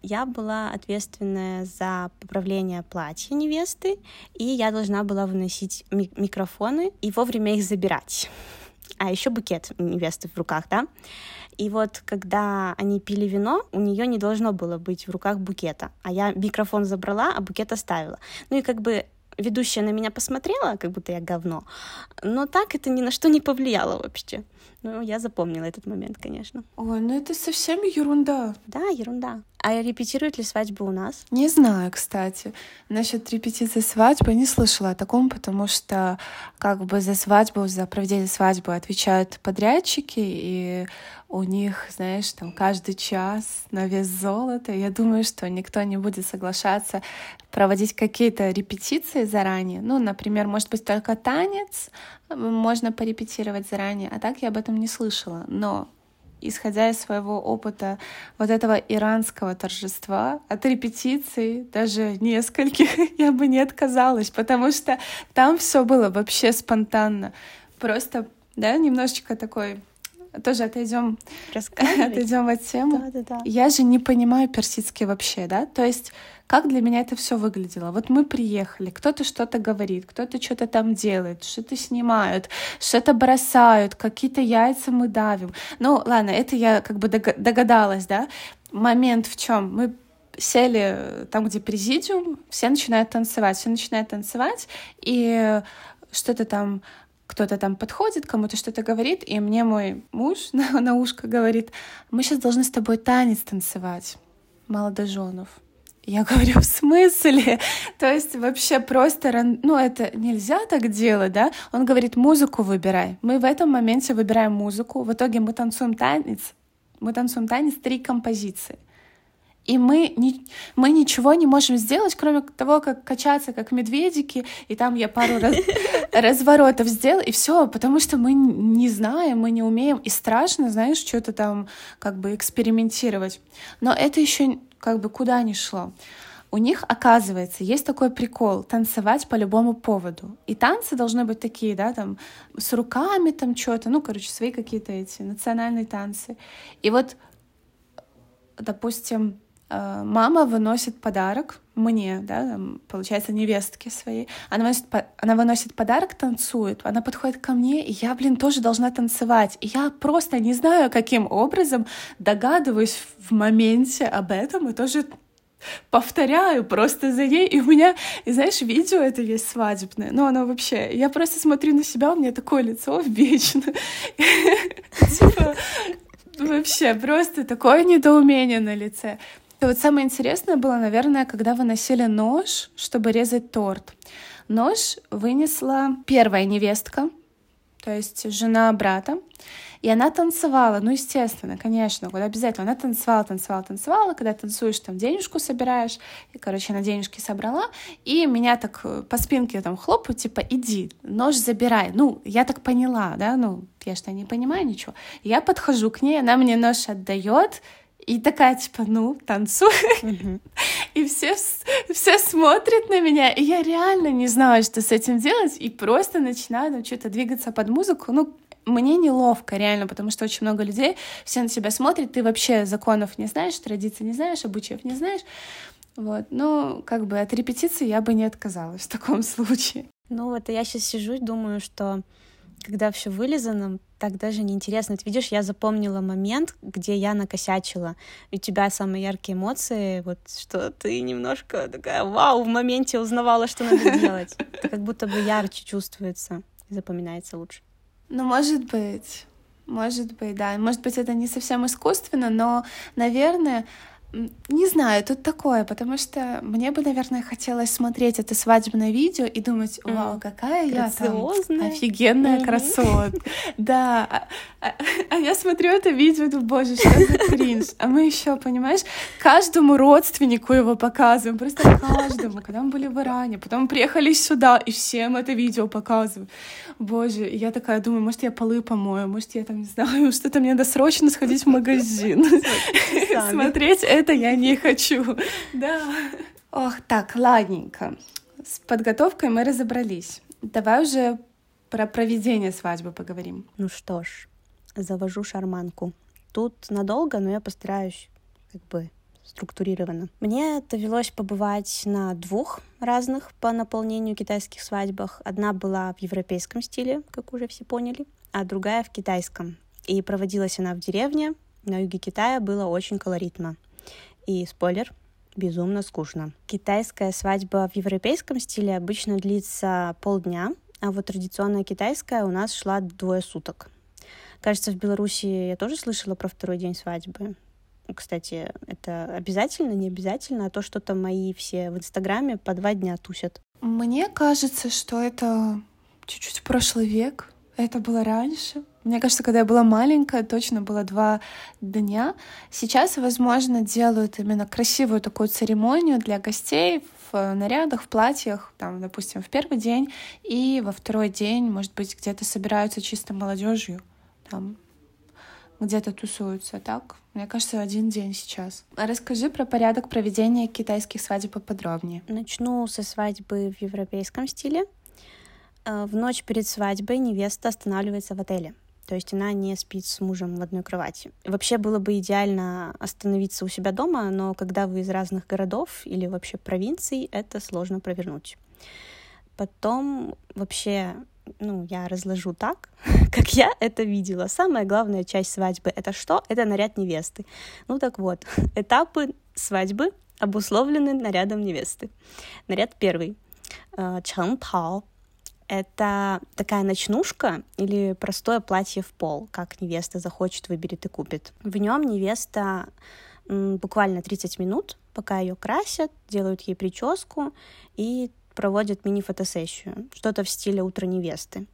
Я была ответственная за поправление платья невесты, и я должна была выносить ми- микрофоны и вовремя их забирать. А еще букет невесты в руках, да? И вот когда они пили вино, у нее не должно было быть в руках букета. А я микрофон забрала, а букет оставила. Ну и как бы ведущая на меня посмотрела, как будто я говно, но так это ни на что не повлияло вообще. Ну, я запомнила этот момент, конечно. Ой, ну это совсем ерунда. Да, ерунда. А репетируют ли свадьбу у нас? Не знаю, кстати. Насчет репетиции свадьбы не слышала о таком, потому что как бы за свадьбу, за проведение свадьбы отвечают подрядчики, и у них, знаешь, там каждый час на вес золота. Я думаю, что никто не будет соглашаться проводить какие-то репетиции заранее. Ну, например, может быть, только танец можно порепетировать заранее, а так я об этом не слышала. Но исходя из своего опыта вот этого иранского торжества, от репетиций, даже нескольких, я бы не отказалась, потому что там все было вообще спонтанно. Просто, да, немножечко такой тоже отойдем, отойдем от темы. Да, да, да. Я же не понимаю персидский вообще, да, то есть как для меня это все выглядело. Вот мы приехали, кто-то что-то говорит, кто-то что-то там делает, что-то снимают, что-то бросают, какие-то яйца мы давим. Ну, ладно, это я как бы догадалась, да. Момент в чем? Мы сели там, где президиум, все начинают танцевать, все начинают танцевать, и что-то там кто-то там подходит, кому-то что-то говорит, и мне мой муж на, на ушко говорит, мы сейчас должны с тобой танец танцевать, молодоженов. Я говорю, в смысле? То есть вообще просто, ну это нельзя так делать, да? Он говорит, музыку выбирай. Мы в этом моменте выбираем музыку, в итоге мы танцуем танец, мы танцуем танец три композиции. И мы, не, мы ничего не можем сделать, кроме того, как качаться, как медведики, и там я пару раз, разворотов сделал, и все, потому что мы не знаем, мы не умеем, и страшно, знаешь, что-то там как бы экспериментировать. Но это еще как бы куда ни шло. У них, оказывается, есть такой прикол — танцевать по любому поводу. И танцы должны быть такие, да, там, с руками там что-то, ну, короче, свои какие-то эти национальные танцы. И вот, допустим, мама выносит подарок мне, да, получается, невестке своей. Она выносит, она выносит подарок, танцует, она подходит ко мне, и я, блин, тоже должна танцевать. И я просто не знаю, каким образом догадываюсь в моменте об этом и тоже повторяю просто за ней, и у меня, и знаешь, видео это есть свадебное, но оно вообще, я просто смотрю на себя, у меня такое лицо вечно, типа, вообще просто такое недоумение на лице. И вот самое интересное было, наверное, когда выносили нож, чтобы резать торт. Нож вынесла первая невестка, то есть жена брата. И она танцевала, ну, естественно, конечно, вот обязательно. Она танцевала, танцевала, танцевала. Когда танцуешь, там денежку собираешь. И, короче, она денежки собрала. И меня так э, по спинке там хлопают, типа, иди, нож забирай. Ну, я так поняла, да, ну, я что, не понимаю ничего. Я подхожу к ней, она мне нож отдает, и такая, типа, ну, танцуй. И все, все смотрят на меня, и я реально не знаю, что с этим делать, и просто начинаю там что-то двигаться под музыку. Ну, мне неловко, реально, потому что очень много людей, все на тебя смотрят, ты вообще законов не знаешь, традиций не знаешь, обычаев не знаешь. Вот, ну, как бы от репетиции я бы не отказалась в таком случае. Ну вот, я сейчас сижу и думаю, что когда все вылизано, так даже неинтересно. Ты видишь, я запомнила момент, где я накосячила. И у тебя самые яркие эмоции, вот что ты немножко такая, вау, в моменте узнавала, что надо делать. Это как будто бы ярче чувствуется и запоминается лучше. Ну, может быть. Может быть, да. Может быть, это не совсем искусственно, но, наверное, Не знаю, тут такое, потому что мне бы, наверное, хотелось смотреть это свадебное видео и думать, вау, какая я там офигенная mm-hmm. красота. Да, а, а, а я смотрю это видео, думаю, боже, что за кринж. А мы еще, понимаешь, каждому родственнику его показываем, просто каждому, когда мы были в Иране, потом приехали сюда и всем это видео показываем. Боже, я такая думаю, может, я полы помою, может, я там, не знаю, что-то мне надо срочно сходить в магазин, смотреть это я не хочу. Да. Ох, так, ладненько. С подготовкой мы разобрались. Давай уже про проведение свадьбы поговорим. Ну что ж, завожу шарманку. Тут надолго, но я постараюсь как бы структурированно. Мне довелось побывать на двух разных по наполнению китайских свадьбах. Одна была в европейском стиле, как уже все поняли, а другая в китайском. И проводилась она в деревне, на юге Китая было очень колоритно. И спойлер, безумно скучно. Китайская свадьба в европейском стиле обычно длится полдня, а вот традиционная китайская у нас шла двое суток. Кажется, в Беларуси я тоже слышала про второй день свадьбы. Кстати, это обязательно, не обязательно, а то что-то мои все в Инстаграме по два дня тусят. Мне кажется, что это чуть-чуть прошлый век. Это было раньше. Мне кажется, когда я была маленькая, точно было два дня. Сейчас, возможно, делают именно красивую такую церемонию для гостей в нарядах, в платьях, там, допустим, в первый день, и во второй день, может быть, где-то собираются чисто молодежью, там, где-то тусуются, так? Мне кажется, один день сейчас. А расскажи про порядок проведения китайских свадеб поподробнее. Начну со свадьбы в европейском стиле. Э, в ночь перед свадьбой невеста останавливается в отеле. То есть она не спит с мужем в одной кровати. Вообще было бы идеально остановиться у себя дома, но когда вы из разных городов или вообще провинций, это сложно провернуть. Потом вообще, ну, я разложу так, как я это видела. Самая главная часть свадьбы — это что? Это наряд невесты. Ну так вот, этапы свадьбы обусловлены нарядом невесты. Наряд первый. Э, Чан Тао это такая ночнушка или простое платье в пол, как невеста захочет, выберет и купит. В нем невеста буквально 30 минут, пока ее красят, делают ей прическу и проводят мини-фотосессию, что-то в стиле утра невесты.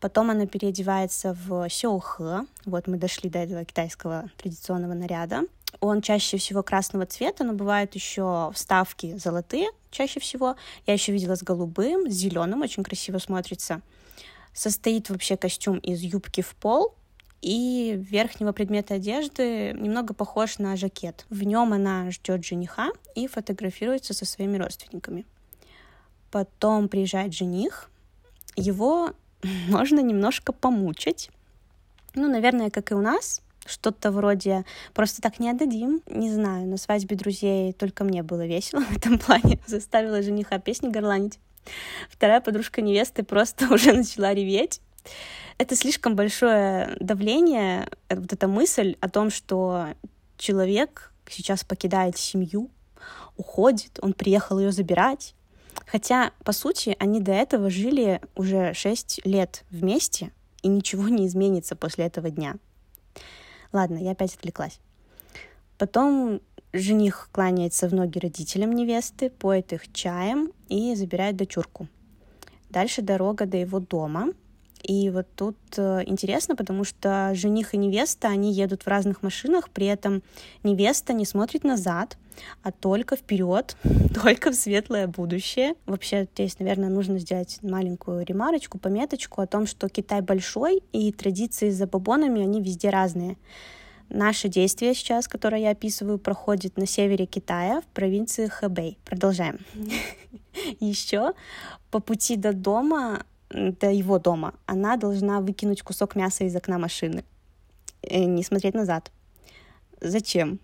Потом она переодевается в сёухэ, вот мы дошли до этого китайского традиционного наряда, он чаще всего красного цвета, но бывают еще вставки золотые, чаще всего. Я еще видела с голубым, с зеленым, очень красиво смотрится. Состоит вообще костюм из юбки в пол и верхнего предмета одежды немного похож на жакет. В нем она ждет жениха и фотографируется со своими родственниками. Потом приезжает жених, его можно немножко помучить. Ну, наверное, как и у нас, что-то вроде «просто так не отдадим». Не знаю, на свадьбе друзей только мне было весело в этом плане. Заставила жениха песни горланить. Вторая подружка невесты просто уже начала реветь. Это слишком большое давление, э, вот эта мысль о том, что человек сейчас покидает семью, уходит, он приехал ее забирать. Хотя, по сути, они до этого жили уже шесть лет вместе, и ничего не изменится после этого дня. Ладно, я опять отвлеклась. Потом жених кланяется в ноги родителям невесты, поет их чаем и забирает дочурку. Дальше дорога до его дома. И вот тут э, интересно, потому что жених и невеста, они едут в разных машинах, при этом невеста не смотрит назад, а только вперед, только в светлое будущее. Вообще здесь, наверное, нужно сделать маленькую ремарочку, пометочку о том, что Китай большой, и традиции с забабонами, они везде разные. Наше действие сейчас, которое я описываю, проходит на севере Китая, в провинции Хэбэй. Продолжаем. Еще по пути до дома, до его дома, она должна выкинуть кусок мяса из окна машины. И э, не смотреть назад. Зачем?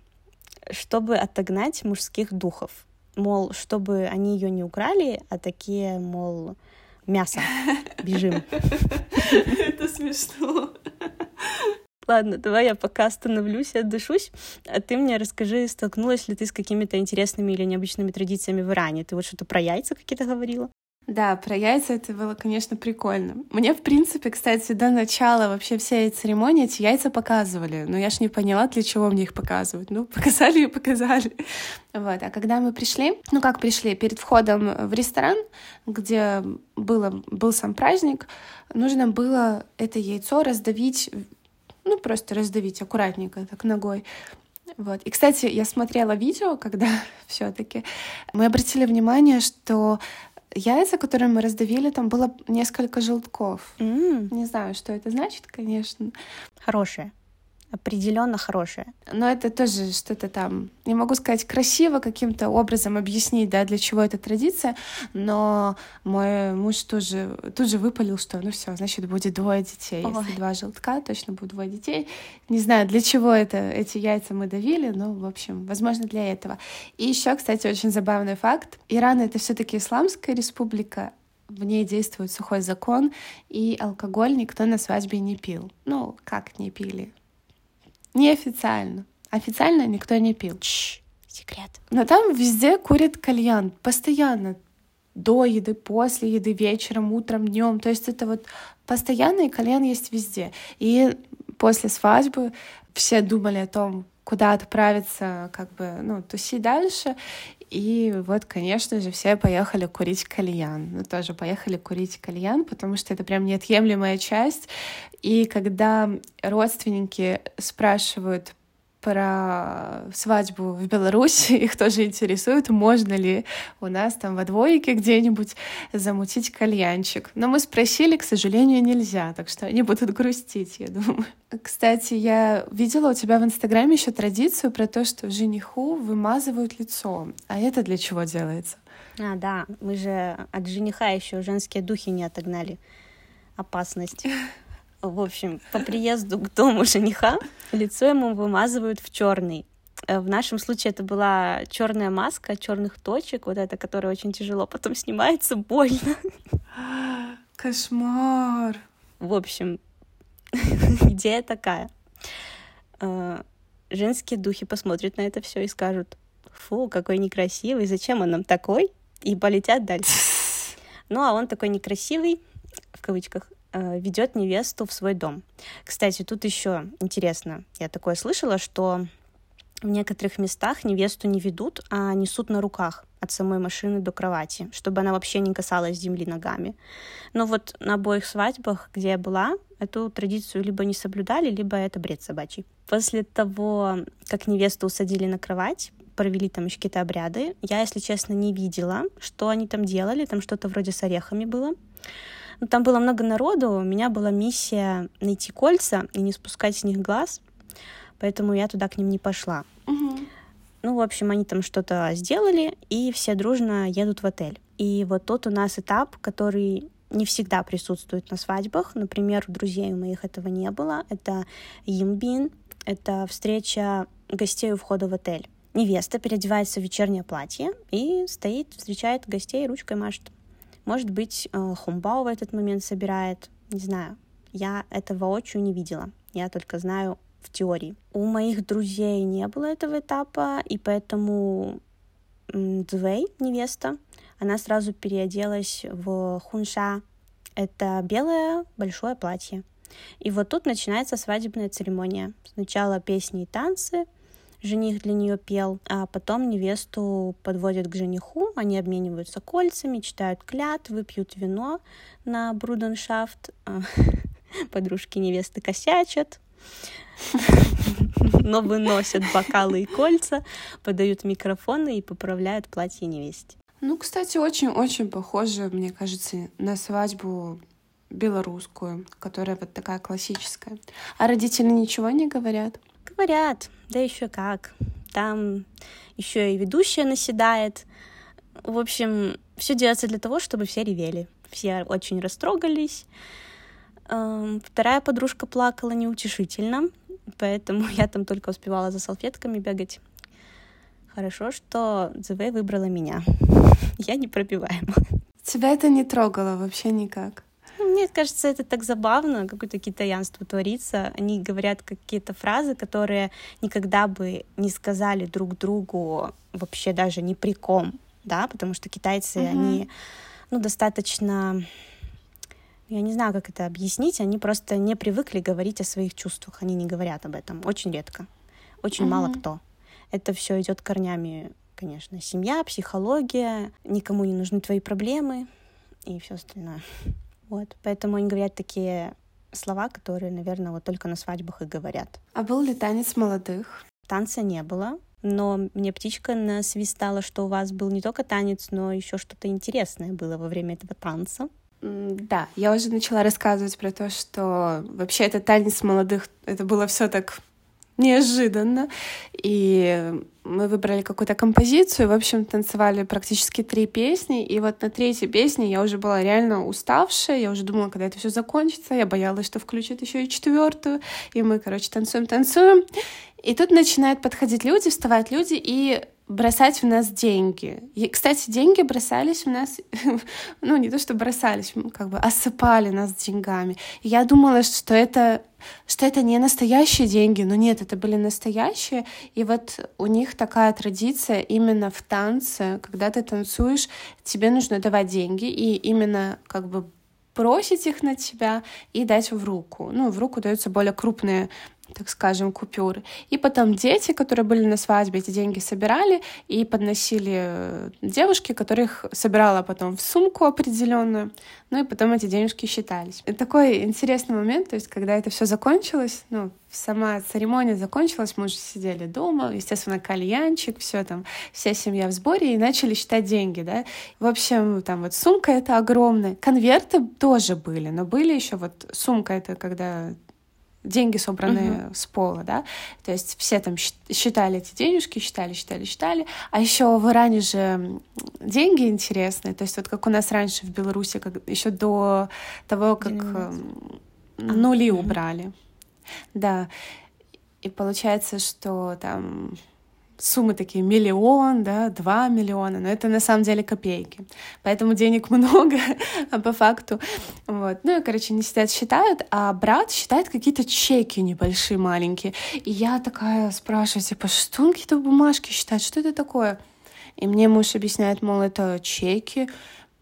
чтобы отогнать мужских духов. Мол, чтобы они ее не украли, а такие, мол, мясо. Бежим. Это смешно. Ладно, давай я пока остановлюсь и отдышусь, а ты мне расскажи, столкнулась ли ты с какими-то интересными или необычными традициями в Иране? Ты вот что-то про яйца какие-то говорила? Да, про яйца это было, конечно, прикольно. Мне, в принципе, кстати, до начала вообще всей церемонии эти яйца показывали. Но я ж не поняла, для чего мне их показывают. Ну, показали и показали. Вот. А когда мы пришли, ну как пришли, перед входом в ресторан, где было, был сам праздник, нужно было это яйцо раздавить, ну просто раздавить аккуратненько так ногой. Вот. И, кстати, я смотрела видео, когда все-таки мы обратили внимание, что яйца, которые мы раздавили, там было несколько желтков. Mm. Не знаю, что это значит, конечно. Хорошее определенно хорошее. Но это тоже что-то там, не могу сказать красиво каким-то образом объяснить, да, для чего эта традиция, но мой муж тоже тут же выпалил, что ну все, значит, будет двое детей. Ой. Если два желтка, точно будет двое детей. Не знаю, для чего это, эти яйца мы давили, но, в общем, возможно, для этого. И еще, кстати, очень забавный факт. Иран — это все таки исламская республика, в ней действует сухой закон, и алкоголь никто на свадьбе не пил. Ну, как не пили? Неофициально. Официально никто не пил. Чш, секрет. Но там везде курит кальян. Постоянно. До еды, после еды, вечером, утром, днем. То есть это вот постоянный кальян есть везде. И после свадьбы все думали о том, куда отправиться, как бы, ну, тусить дальше. И вот, конечно же, все поехали курить кальян. Ну, тоже поехали курить кальян, потому что это прям неотъемлемая часть. И когда родственники спрашивают про свадьбу в Беларуси, их тоже интересует, можно ли у нас там во дворике где-нибудь замутить кальянчик. Но мы спросили, к сожалению, нельзя, так что они будут грустить, я думаю. Кстати, я видела у тебя в Инстаграме еще традицию про то, что жениху вымазывают лицо. А это для чего делается? А, да, мы же от жениха еще женские духи не отогнали. Опасность. В общем, по приезду к дому жениха лицо ему вымазывают в черный. Э, в нашем случае это была черная маска черных точек, вот эта, которая очень тяжело потом снимается, больно. Кошмар. В общем, идея такая. Э, женские духи посмотрят на это все и скажут, фу, какой некрасивый, зачем он нам такой? И полетят дальше. Ну, а он такой некрасивый, в кавычках, ведет невесту в свой дом. Кстати, тут еще интересно, я такое слышала, что в некоторых местах невесту не ведут, а несут на руках от самой машины до кровати, чтобы она вообще не касалась земли ногами. Но вот на обоих свадьбах, где я была, эту традицию либо не соблюдали, либо это бред собачий. После того, как невесту усадили на кровать, провели там еще какие-то обряды, я, если честно, не видела, что они там делали, там что-то вроде с орехами было. Ну, там было много народу, у меня была миссия найти кольца и не спускать с них глаз, поэтому я туда к ним не пошла. Угу. Ну, в общем, они там что-то сделали, и все дружно едут в отель. И вот тот у нас этап, который не всегда присутствует на свадьбах. Например, у друзей у моих этого не было. Это имбин, это встреча гостей у входа в отель. Невеста переодевается в вечернее платье и стоит, встречает гостей, ручкой машет. Может быть, э, Хумбао в этот момент собирает, не знаю. Я этого воочию не видела. Я только знаю в теории. У моих друзей не было этого этапа, и поэтому Цвей, невеста, она сразу переоделась в хунша. Это белое большое платье. И вот тут начинается свадебная церемония. Сначала песни и танцы — жених для нее пел, а потом невесту подводят к жениху, они обмениваются кольцами, читают клятвы, пьют вино на бруденшафт, а, подружки невесты косячат, но выносят бокалы и кольца, подают микрофоны и поправляют платье невесте. Ну, кстати, очень-очень похоже, мне кажется, на свадьбу белорусскую, которая вот такая классическая. А родители ничего не говорят? Говорят, да еще как. Там еще и ведущая наседает. В общем, все делается для того, чтобы все ревели. Все очень растрогались. Эм, вторая подружка плакала неутешительно, поэтому я там только успевала за салфетками бегать. Хорошо, что ЗВ выбрала меня. Я непробиваема. Тебя это не трогало вообще никак? Мне кажется, это так забавно, какое-то китаянство творится. Они говорят какие-то фразы, которые никогда бы не сказали друг другу вообще даже ни при ком, да, потому что китайцы, uh-huh. они ну, достаточно я не знаю, как это объяснить, они просто не привыкли говорить о своих чувствах, они не говорят об этом, очень редко, очень mm-hmm. мало кто. Это все идет корнями, конечно, семья, психология, никому не нужны твои проблемы и все остальное. Вот, поэтому они говорят такие слова, которые, наверное, вот только на свадьбах и говорят. А был ли танец молодых? Танца не было, но мне птичка насвистала, что у вас был не только танец, но еще что-то интересное было во время этого танца. Да, я уже начала рассказывать про то, что вообще этот танец молодых, это было все так неожиданно. И мы выбрали какую-то композицию, в общем, танцевали практически три песни, и вот на третьей песне я уже была реально уставшая, я уже думала, когда это все закончится, я боялась, что включат еще и четвертую, и мы, короче, танцуем, танцуем, и тут начинают подходить люди, вставать люди, и бросать в нас деньги. И, кстати, деньги бросались в нас, ну, не то, что бросались, как бы осыпали нас деньгами. И я думала, что это, что это не настоящие деньги, но нет, это были настоящие. И вот у них такая традиция именно в танце, когда ты танцуешь, тебе нужно давать деньги, и именно как бы бросить их на тебя и дать в руку. Ну, в руку даются более крупные так скажем, купюры. И потом дети, которые были на свадьбе, эти деньги собирали и подносили э, девушке, которых собирала потом в сумку определенную. Ну и потом эти денежки считались. Это такой интересный момент, то есть когда это все закончилось, ну, сама церемония закончилась, мы уже сидели дома, естественно, кальянчик, все там, вся семья в сборе, и начали считать деньги, да. В общем, там вот сумка это огромная, конверты тоже были, но были еще вот сумка это когда деньги, собранные uh-huh. с пола, да, то есть все там считали эти денежки, считали, считали, считали, а еще в Иране же деньги интересные, то есть вот как у нас раньше в Беларуси, как еще до того, как эм, а, нули uh-huh. убрали, да, и получается, что там суммы такие миллион, да, два миллиона, но это на самом деле копейки. Поэтому денег много, а по факту, вот. Ну и, короче, не сидят, считают, а брат считает какие-то чеки небольшие, маленькие. И я такая спрашиваю, типа, что он какие-то бумажки считает, что это такое? И мне муж объясняет, мол, это чеки,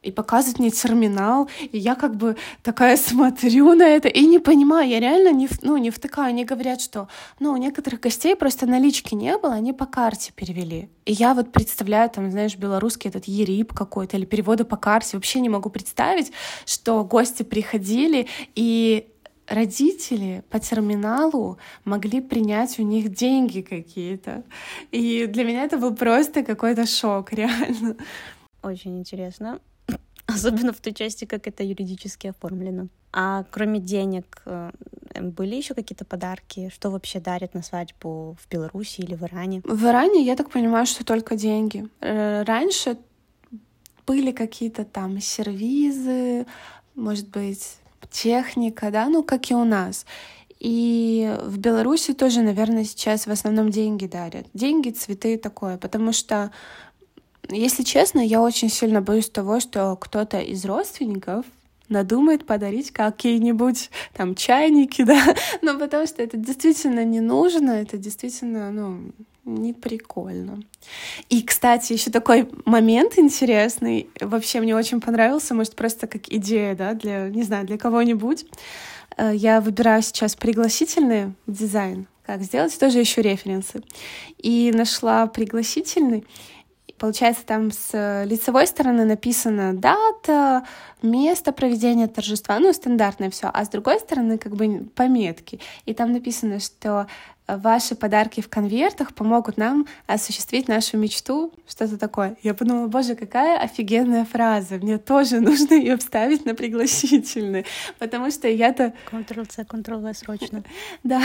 и показывает мне терминал, и я как бы такая смотрю на это и не понимаю, я реально не, ну, не втыкаю, они говорят, что, ну, у некоторых гостей просто налички не было, они по карте перевели. И я вот представляю, там, знаешь, белорусский этот ерип какой-то или переводы по карте, вообще не могу представить, что гости приходили и родители по терминалу могли принять у них деньги какие-то. И для меня это был просто какой-то шок, реально. Очень интересно. Особенно в той части, как это юридически оформлено. А кроме денег, э, были еще какие-то подарки? Что вообще дарят на свадьбу в Беларуси или в Иране? В Иране, я так понимаю, что только деньги. Э, раньше были какие-то там сервизы, может быть, техника, да, ну, как и у нас. И в Беларуси тоже, наверное, сейчас в основном деньги дарят. Деньги, цветы такое, потому что если честно, я очень сильно боюсь того, что кто-то из родственников надумает подарить какие-нибудь там чайники, да, ну потому что это действительно не нужно, это действительно, ну, не прикольно. И, кстати, еще такой момент интересный, вообще мне очень понравился, может, просто как идея, да, для, не знаю, для кого-нибудь. Э, я выбираю сейчас пригласительный дизайн, как сделать, тоже ищу референсы. И нашла пригласительный, Получается, там с лицевой стороны написано дата, место проведения торжества, ну, стандартное все, а с другой стороны, как бы пометки. И там написано, что ваши подарки в конвертах помогут нам осуществить нашу мечту, что-то такое. Я подумала, боже, какая офигенная фраза, мне тоже нужно ее вставить на пригласительный, потому что я-то... Ctrl-C, Ctrl-V срочно. Да,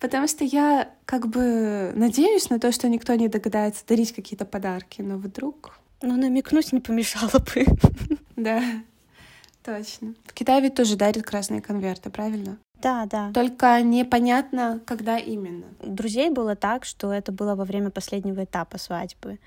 потому что я как бы надеюсь на то, что никто не догадается дарить какие-то подарки, но вдруг... Ну, намекнуть не помешало бы. Да, точно. В Китае ведь тоже дарят красные конверты, правильно? Да, да. Только непонятно, когда именно. У друзей было так, что это было во время последнего этапа свадьбы.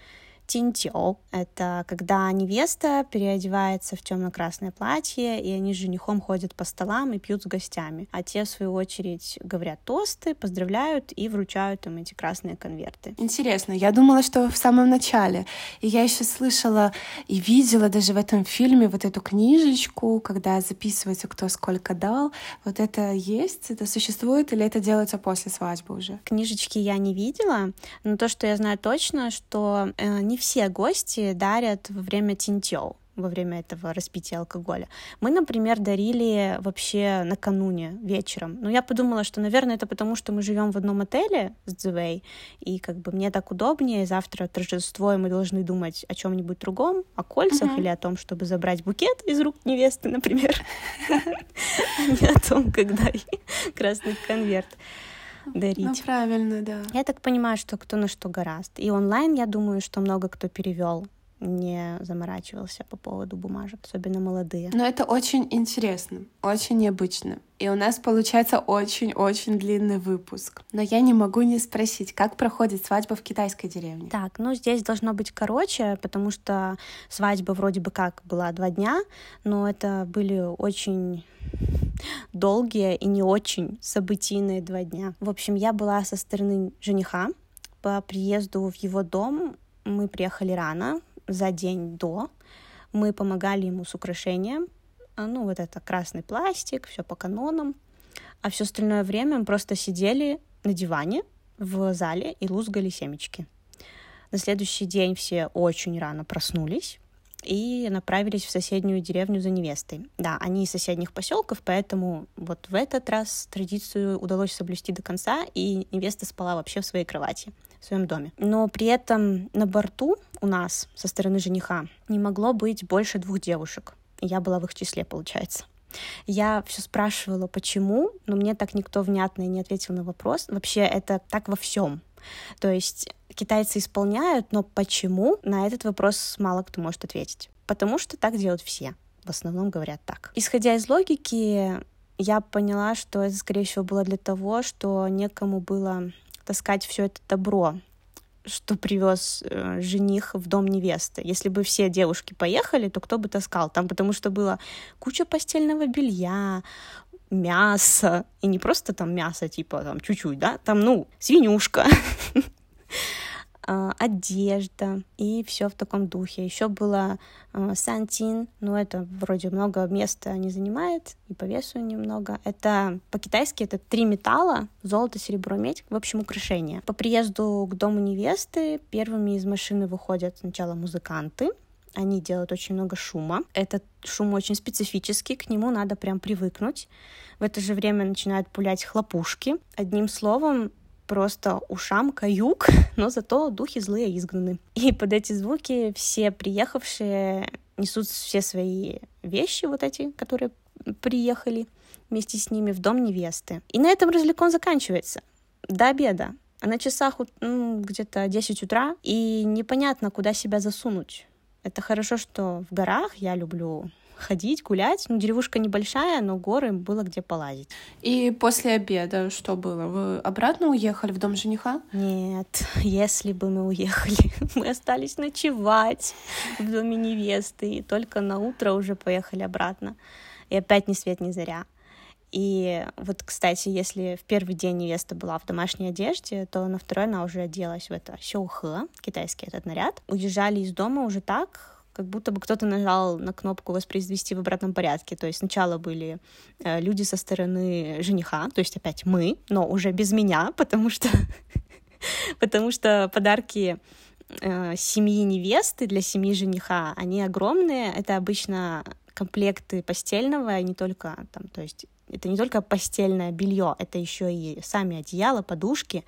Тинтио — это когда невеста переодевается в темно-красное платье, и они с женихом ходят по столам и пьют с гостями. А те, в свою очередь, говорят тосты, поздравляют и вручают им эти красные конверты. Интересно, я думала, что в самом начале. И я еще слышала и видела даже в этом фильме вот эту книжечку, когда записывается, кто сколько дал. Вот это есть, это существует, или это делается после свадьбы уже? Книжечки я не видела, но то, что я знаю точно, что э, не все гости дарят во время тинтёу во время этого распития алкоголя. Мы, например, дарили вообще накануне вечером. Но я подумала, что, наверное, это потому, что мы живем в одном отеле с Дзивей, и как бы мне так удобнее. Завтра торжество, и мы должны думать о чем-нибудь другом, о кольцах uh-huh. или о том, чтобы забрать букет из рук невесты, например, не о том, когда красный конверт дарить. Ну, правильно, да. Я так понимаю, что кто на что гораст. И онлайн, я думаю, что много кто перевел не заморачивался по поводу бумажек, особенно молодые. Но это очень интересно, очень необычно. И у нас получается очень-очень длинный выпуск. Но я не могу не спросить, как проходит свадьба в китайской деревне? Так, ну здесь должно быть короче, потому что свадьба вроде бы как была два дня, но это были очень долгие и не очень событийные два дня. В общем, я была со стороны жениха. По приезду в его дом мы приехали рано, за день до. Мы помогали ему с украшением. А, ну, вот это красный пластик, все по канонам. А все остальное время мы просто сидели на диване в зале и лузгали семечки. На следующий день все очень рано проснулись и направились в соседнюю деревню за невестой. Да, они из соседних поселков, поэтому вот в этот раз традицию удалось соблюсти до конца, и невеста спала вообще в своей кровати в своем доме. Но при этом на борту у нас со стороны жениха не могло быть больше двух девушек. Я была в их числе, получается. Я все спрашивала, почему, но мне так никто внятно не ответил на вопрос. Вообще, это так во всем. То есть китайцы исполняют, но почему, на этот вопрос мало кто может ответить. Потому что так делают все. В основном говорят так. Исходя из логики, я поняла, что это, скорее всего, было для того, что некому было таскать все это добро, что привез э, жених в дом невесты. Если бы все девушки поехали, то кто бы таскал там, потому что было куча постельного белья, мясо, и не просто там мясо, типа там чуть-чуть, да, там, ну, свинюшка, а, одежда и все в таком духе. Еще было э, сантин, но это вроде много места не занимает, и по весу немного. Это по-китайски это три металла, золото, серебро, медь, в общем, украшения. По приезду к дому невесты первыми из машины выходят сначала музыканты, они делают очень много шума. Этот шум очень специфический, к нему надо прям привыкнуть. В это же время начинают пулять хлопушки. Одним словом, просто ушам каюк, но зато духи злые изгнаны. И под эти звуки все приехавшие несут все свои вещи, вот эти, которые приехали вместе с ними в дом невесты. И на этом развлекон заканчивается. До обеда. А на часах ну, где-то 10 утра, и непонятно, куда себя засунуть. Это хорошо, что в горах я люблю ходить, гулять. Ну, деревушка небольшая, но горы было где полазить. И после обеда что было? Вы обратно уехали в дом жениха? Нет, если бы мы уехали, мы остались ночевать в доме невесты, и только на утро уже поехали обратно. И опять ни свет, ни заря. И вот, кстати, если в первый день невеста была в домашней одежде, то на второй она уже оделась в это сёухэ, китайский этот наряд. Уезжали из дома уже так, как будто бы кто-то нажал на кнопку воспроизвести в обратном порядке. То есть сначала были э, люди со стороны жениха, то есть опять мы, но уже без меня, потому что потому что подарки э, семьи невесты для семьи жениха, они огромные. Это обычно комплекты постельного, и не только там, то есть это не только постельное белье, это еще и сами одеяла, подушки.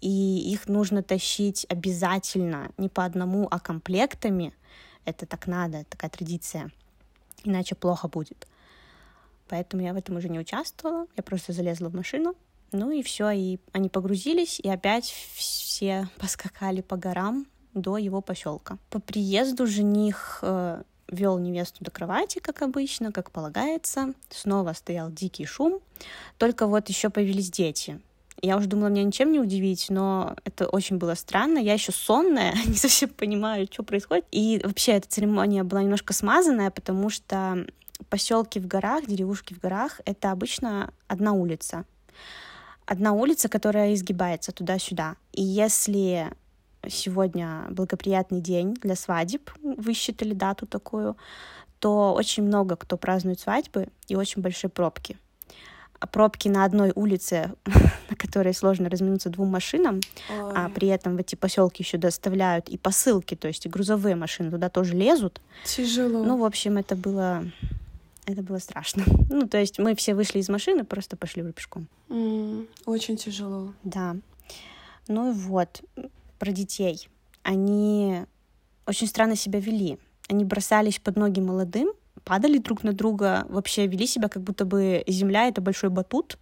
И их нужно тащить обязательно не по одному, а комплектами, это так надо, такая традиция, иначе плохо будет. Поэтому я в этом уже не участвовала, я просто залезла в машину, ну и все, и они погрузились, и опять все поскакали по горам до его поселка. По приезду жених э, вел невесту до кровати, как обычно, как полагается. Снова стоял дикий шум. Только вот еще появились дети. Я уже думала, меня ничем не удивить, но это очень было странно. Я еще сонная, не совсем понимаю, что происходит. И вообще эта церемония была немножко смазанная, потому что поселки в горах, деревушки в горах — это обычно одна улица. Одна улица, которая изгибается туда-сюда. И если сегодня благоприятный день для свадеб, высчитали дату такую, то очень много кто празднует свадьбы и очень большие пробки. А пробки на одной улице, на которой сложно разминуться двум машинам, Ой. а при этом в эти поселки еще доставляют и посылки, то есть и грузовые машины туда тоже лезут. Тяжело. Ну, в общем, это было это было страшно. Ну, то есть мы все вышли из машины, просто пошли пешком. Mm, очень тяжело. Да. Ну и вот, про детей. Они очень странно себя вели. Они бросались под ноги молодым, падали друг на друга, вообще вели себя, как будто бы земля — это большой батут,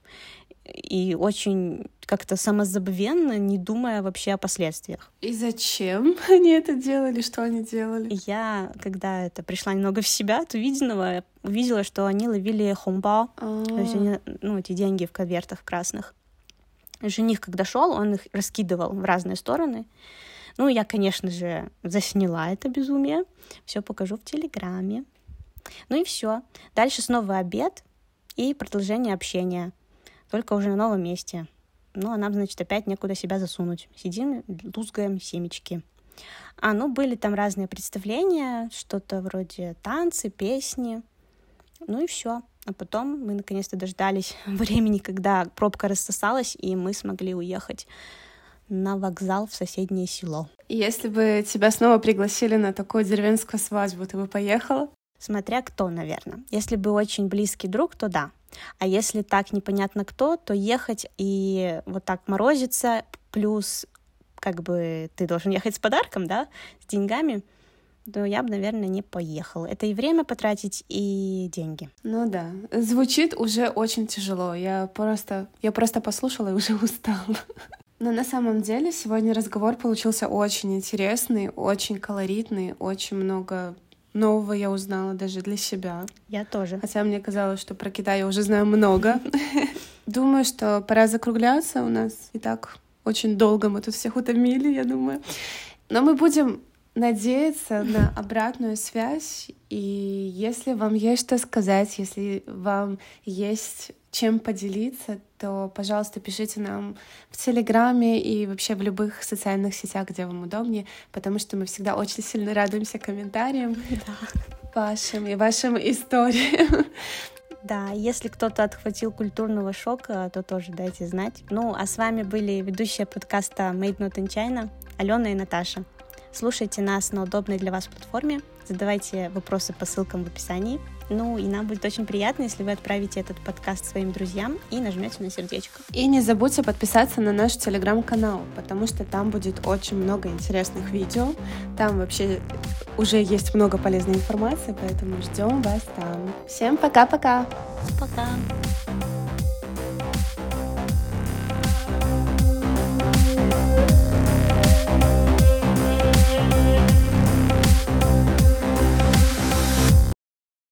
и очень как-то самозабвенно, не думая вообще о последствиях. И зачем они это делали? Что они делали? Я, когда это пришла немного в себя от увиденного, увидела, что они ловили хомбао, то есть они, ну, эти деньги в конвертах красных. Жених, когда шел, он их раскидывал в разные стороны. Ну, я, конечно же, засняла это безумие. Все покажу в Телеграме. Ну и все. Дальше снова обед и продолжение общения. Только уже на новом месте. Ну, а нам, значит, опять некуда себя засунуть. Сидим, лузгаем семечки. А, ну, были там разные представления, что-то вроде танцы, песни. Ну и все. А потом мы наконец-то дождались времени, когда пробка рассосалась, и мы смогли уехать на вокзал в соседнее село. Если бы тебя снова пригласили на такую деревенскую свадьбу, ты бы поехала? Смотря кто, наверное. Если бы очень близкий друг, то да. А если так непонятно кто, то ехать и вот так морозиться, плюс как бы ты должен ехать с подарком, да, с деньгами, то я бы, наверное, не поехала. Это и время потратить, и деньги. Ну да. Звучит уже очень тяжело. Я просто, я просто послушала и уже устала. Но на самом деле сегодня разговор получился очень интересный, очень колоритный, очень много нового я узнала даже для себя. Я тоже. Хотя мне казалось, что про Китай я уже знаю много. Думаю, что пора закругляться у нас. И так очень долго мы тут всех утомили, я думаю. Но мы будем надеяться на обратную связь. И если вам есть что сказать, если вам есть чем поделиться, то, пожалуйста, пишите нам в Телеграме и вообще в любых социальных сетях, где вам удобнее, потому что мы всегда очень сильно радуемся комментариям да. вашим и вашим историям. Да, если кто-то отхватил культурного шока, то тоже дайте знать. Ну, а с вами были ведущие подкаста Made Not in China Алена и Наташа. Слушайте нас на удобной для вас платформе, задавайте вопросы по ссылкам в описании. Ну и нам будет очень приятно, если вы отправите этот подкаст своим друзьям и нажмете на сердечко. И не забудьте подписаться на наш телеграм-канал, потому что там будет очень много интересных видео. Там вообще уже есть много полезной информации, поэтому ждем вас там. Всем пока-пока! Пока! -пока. пока.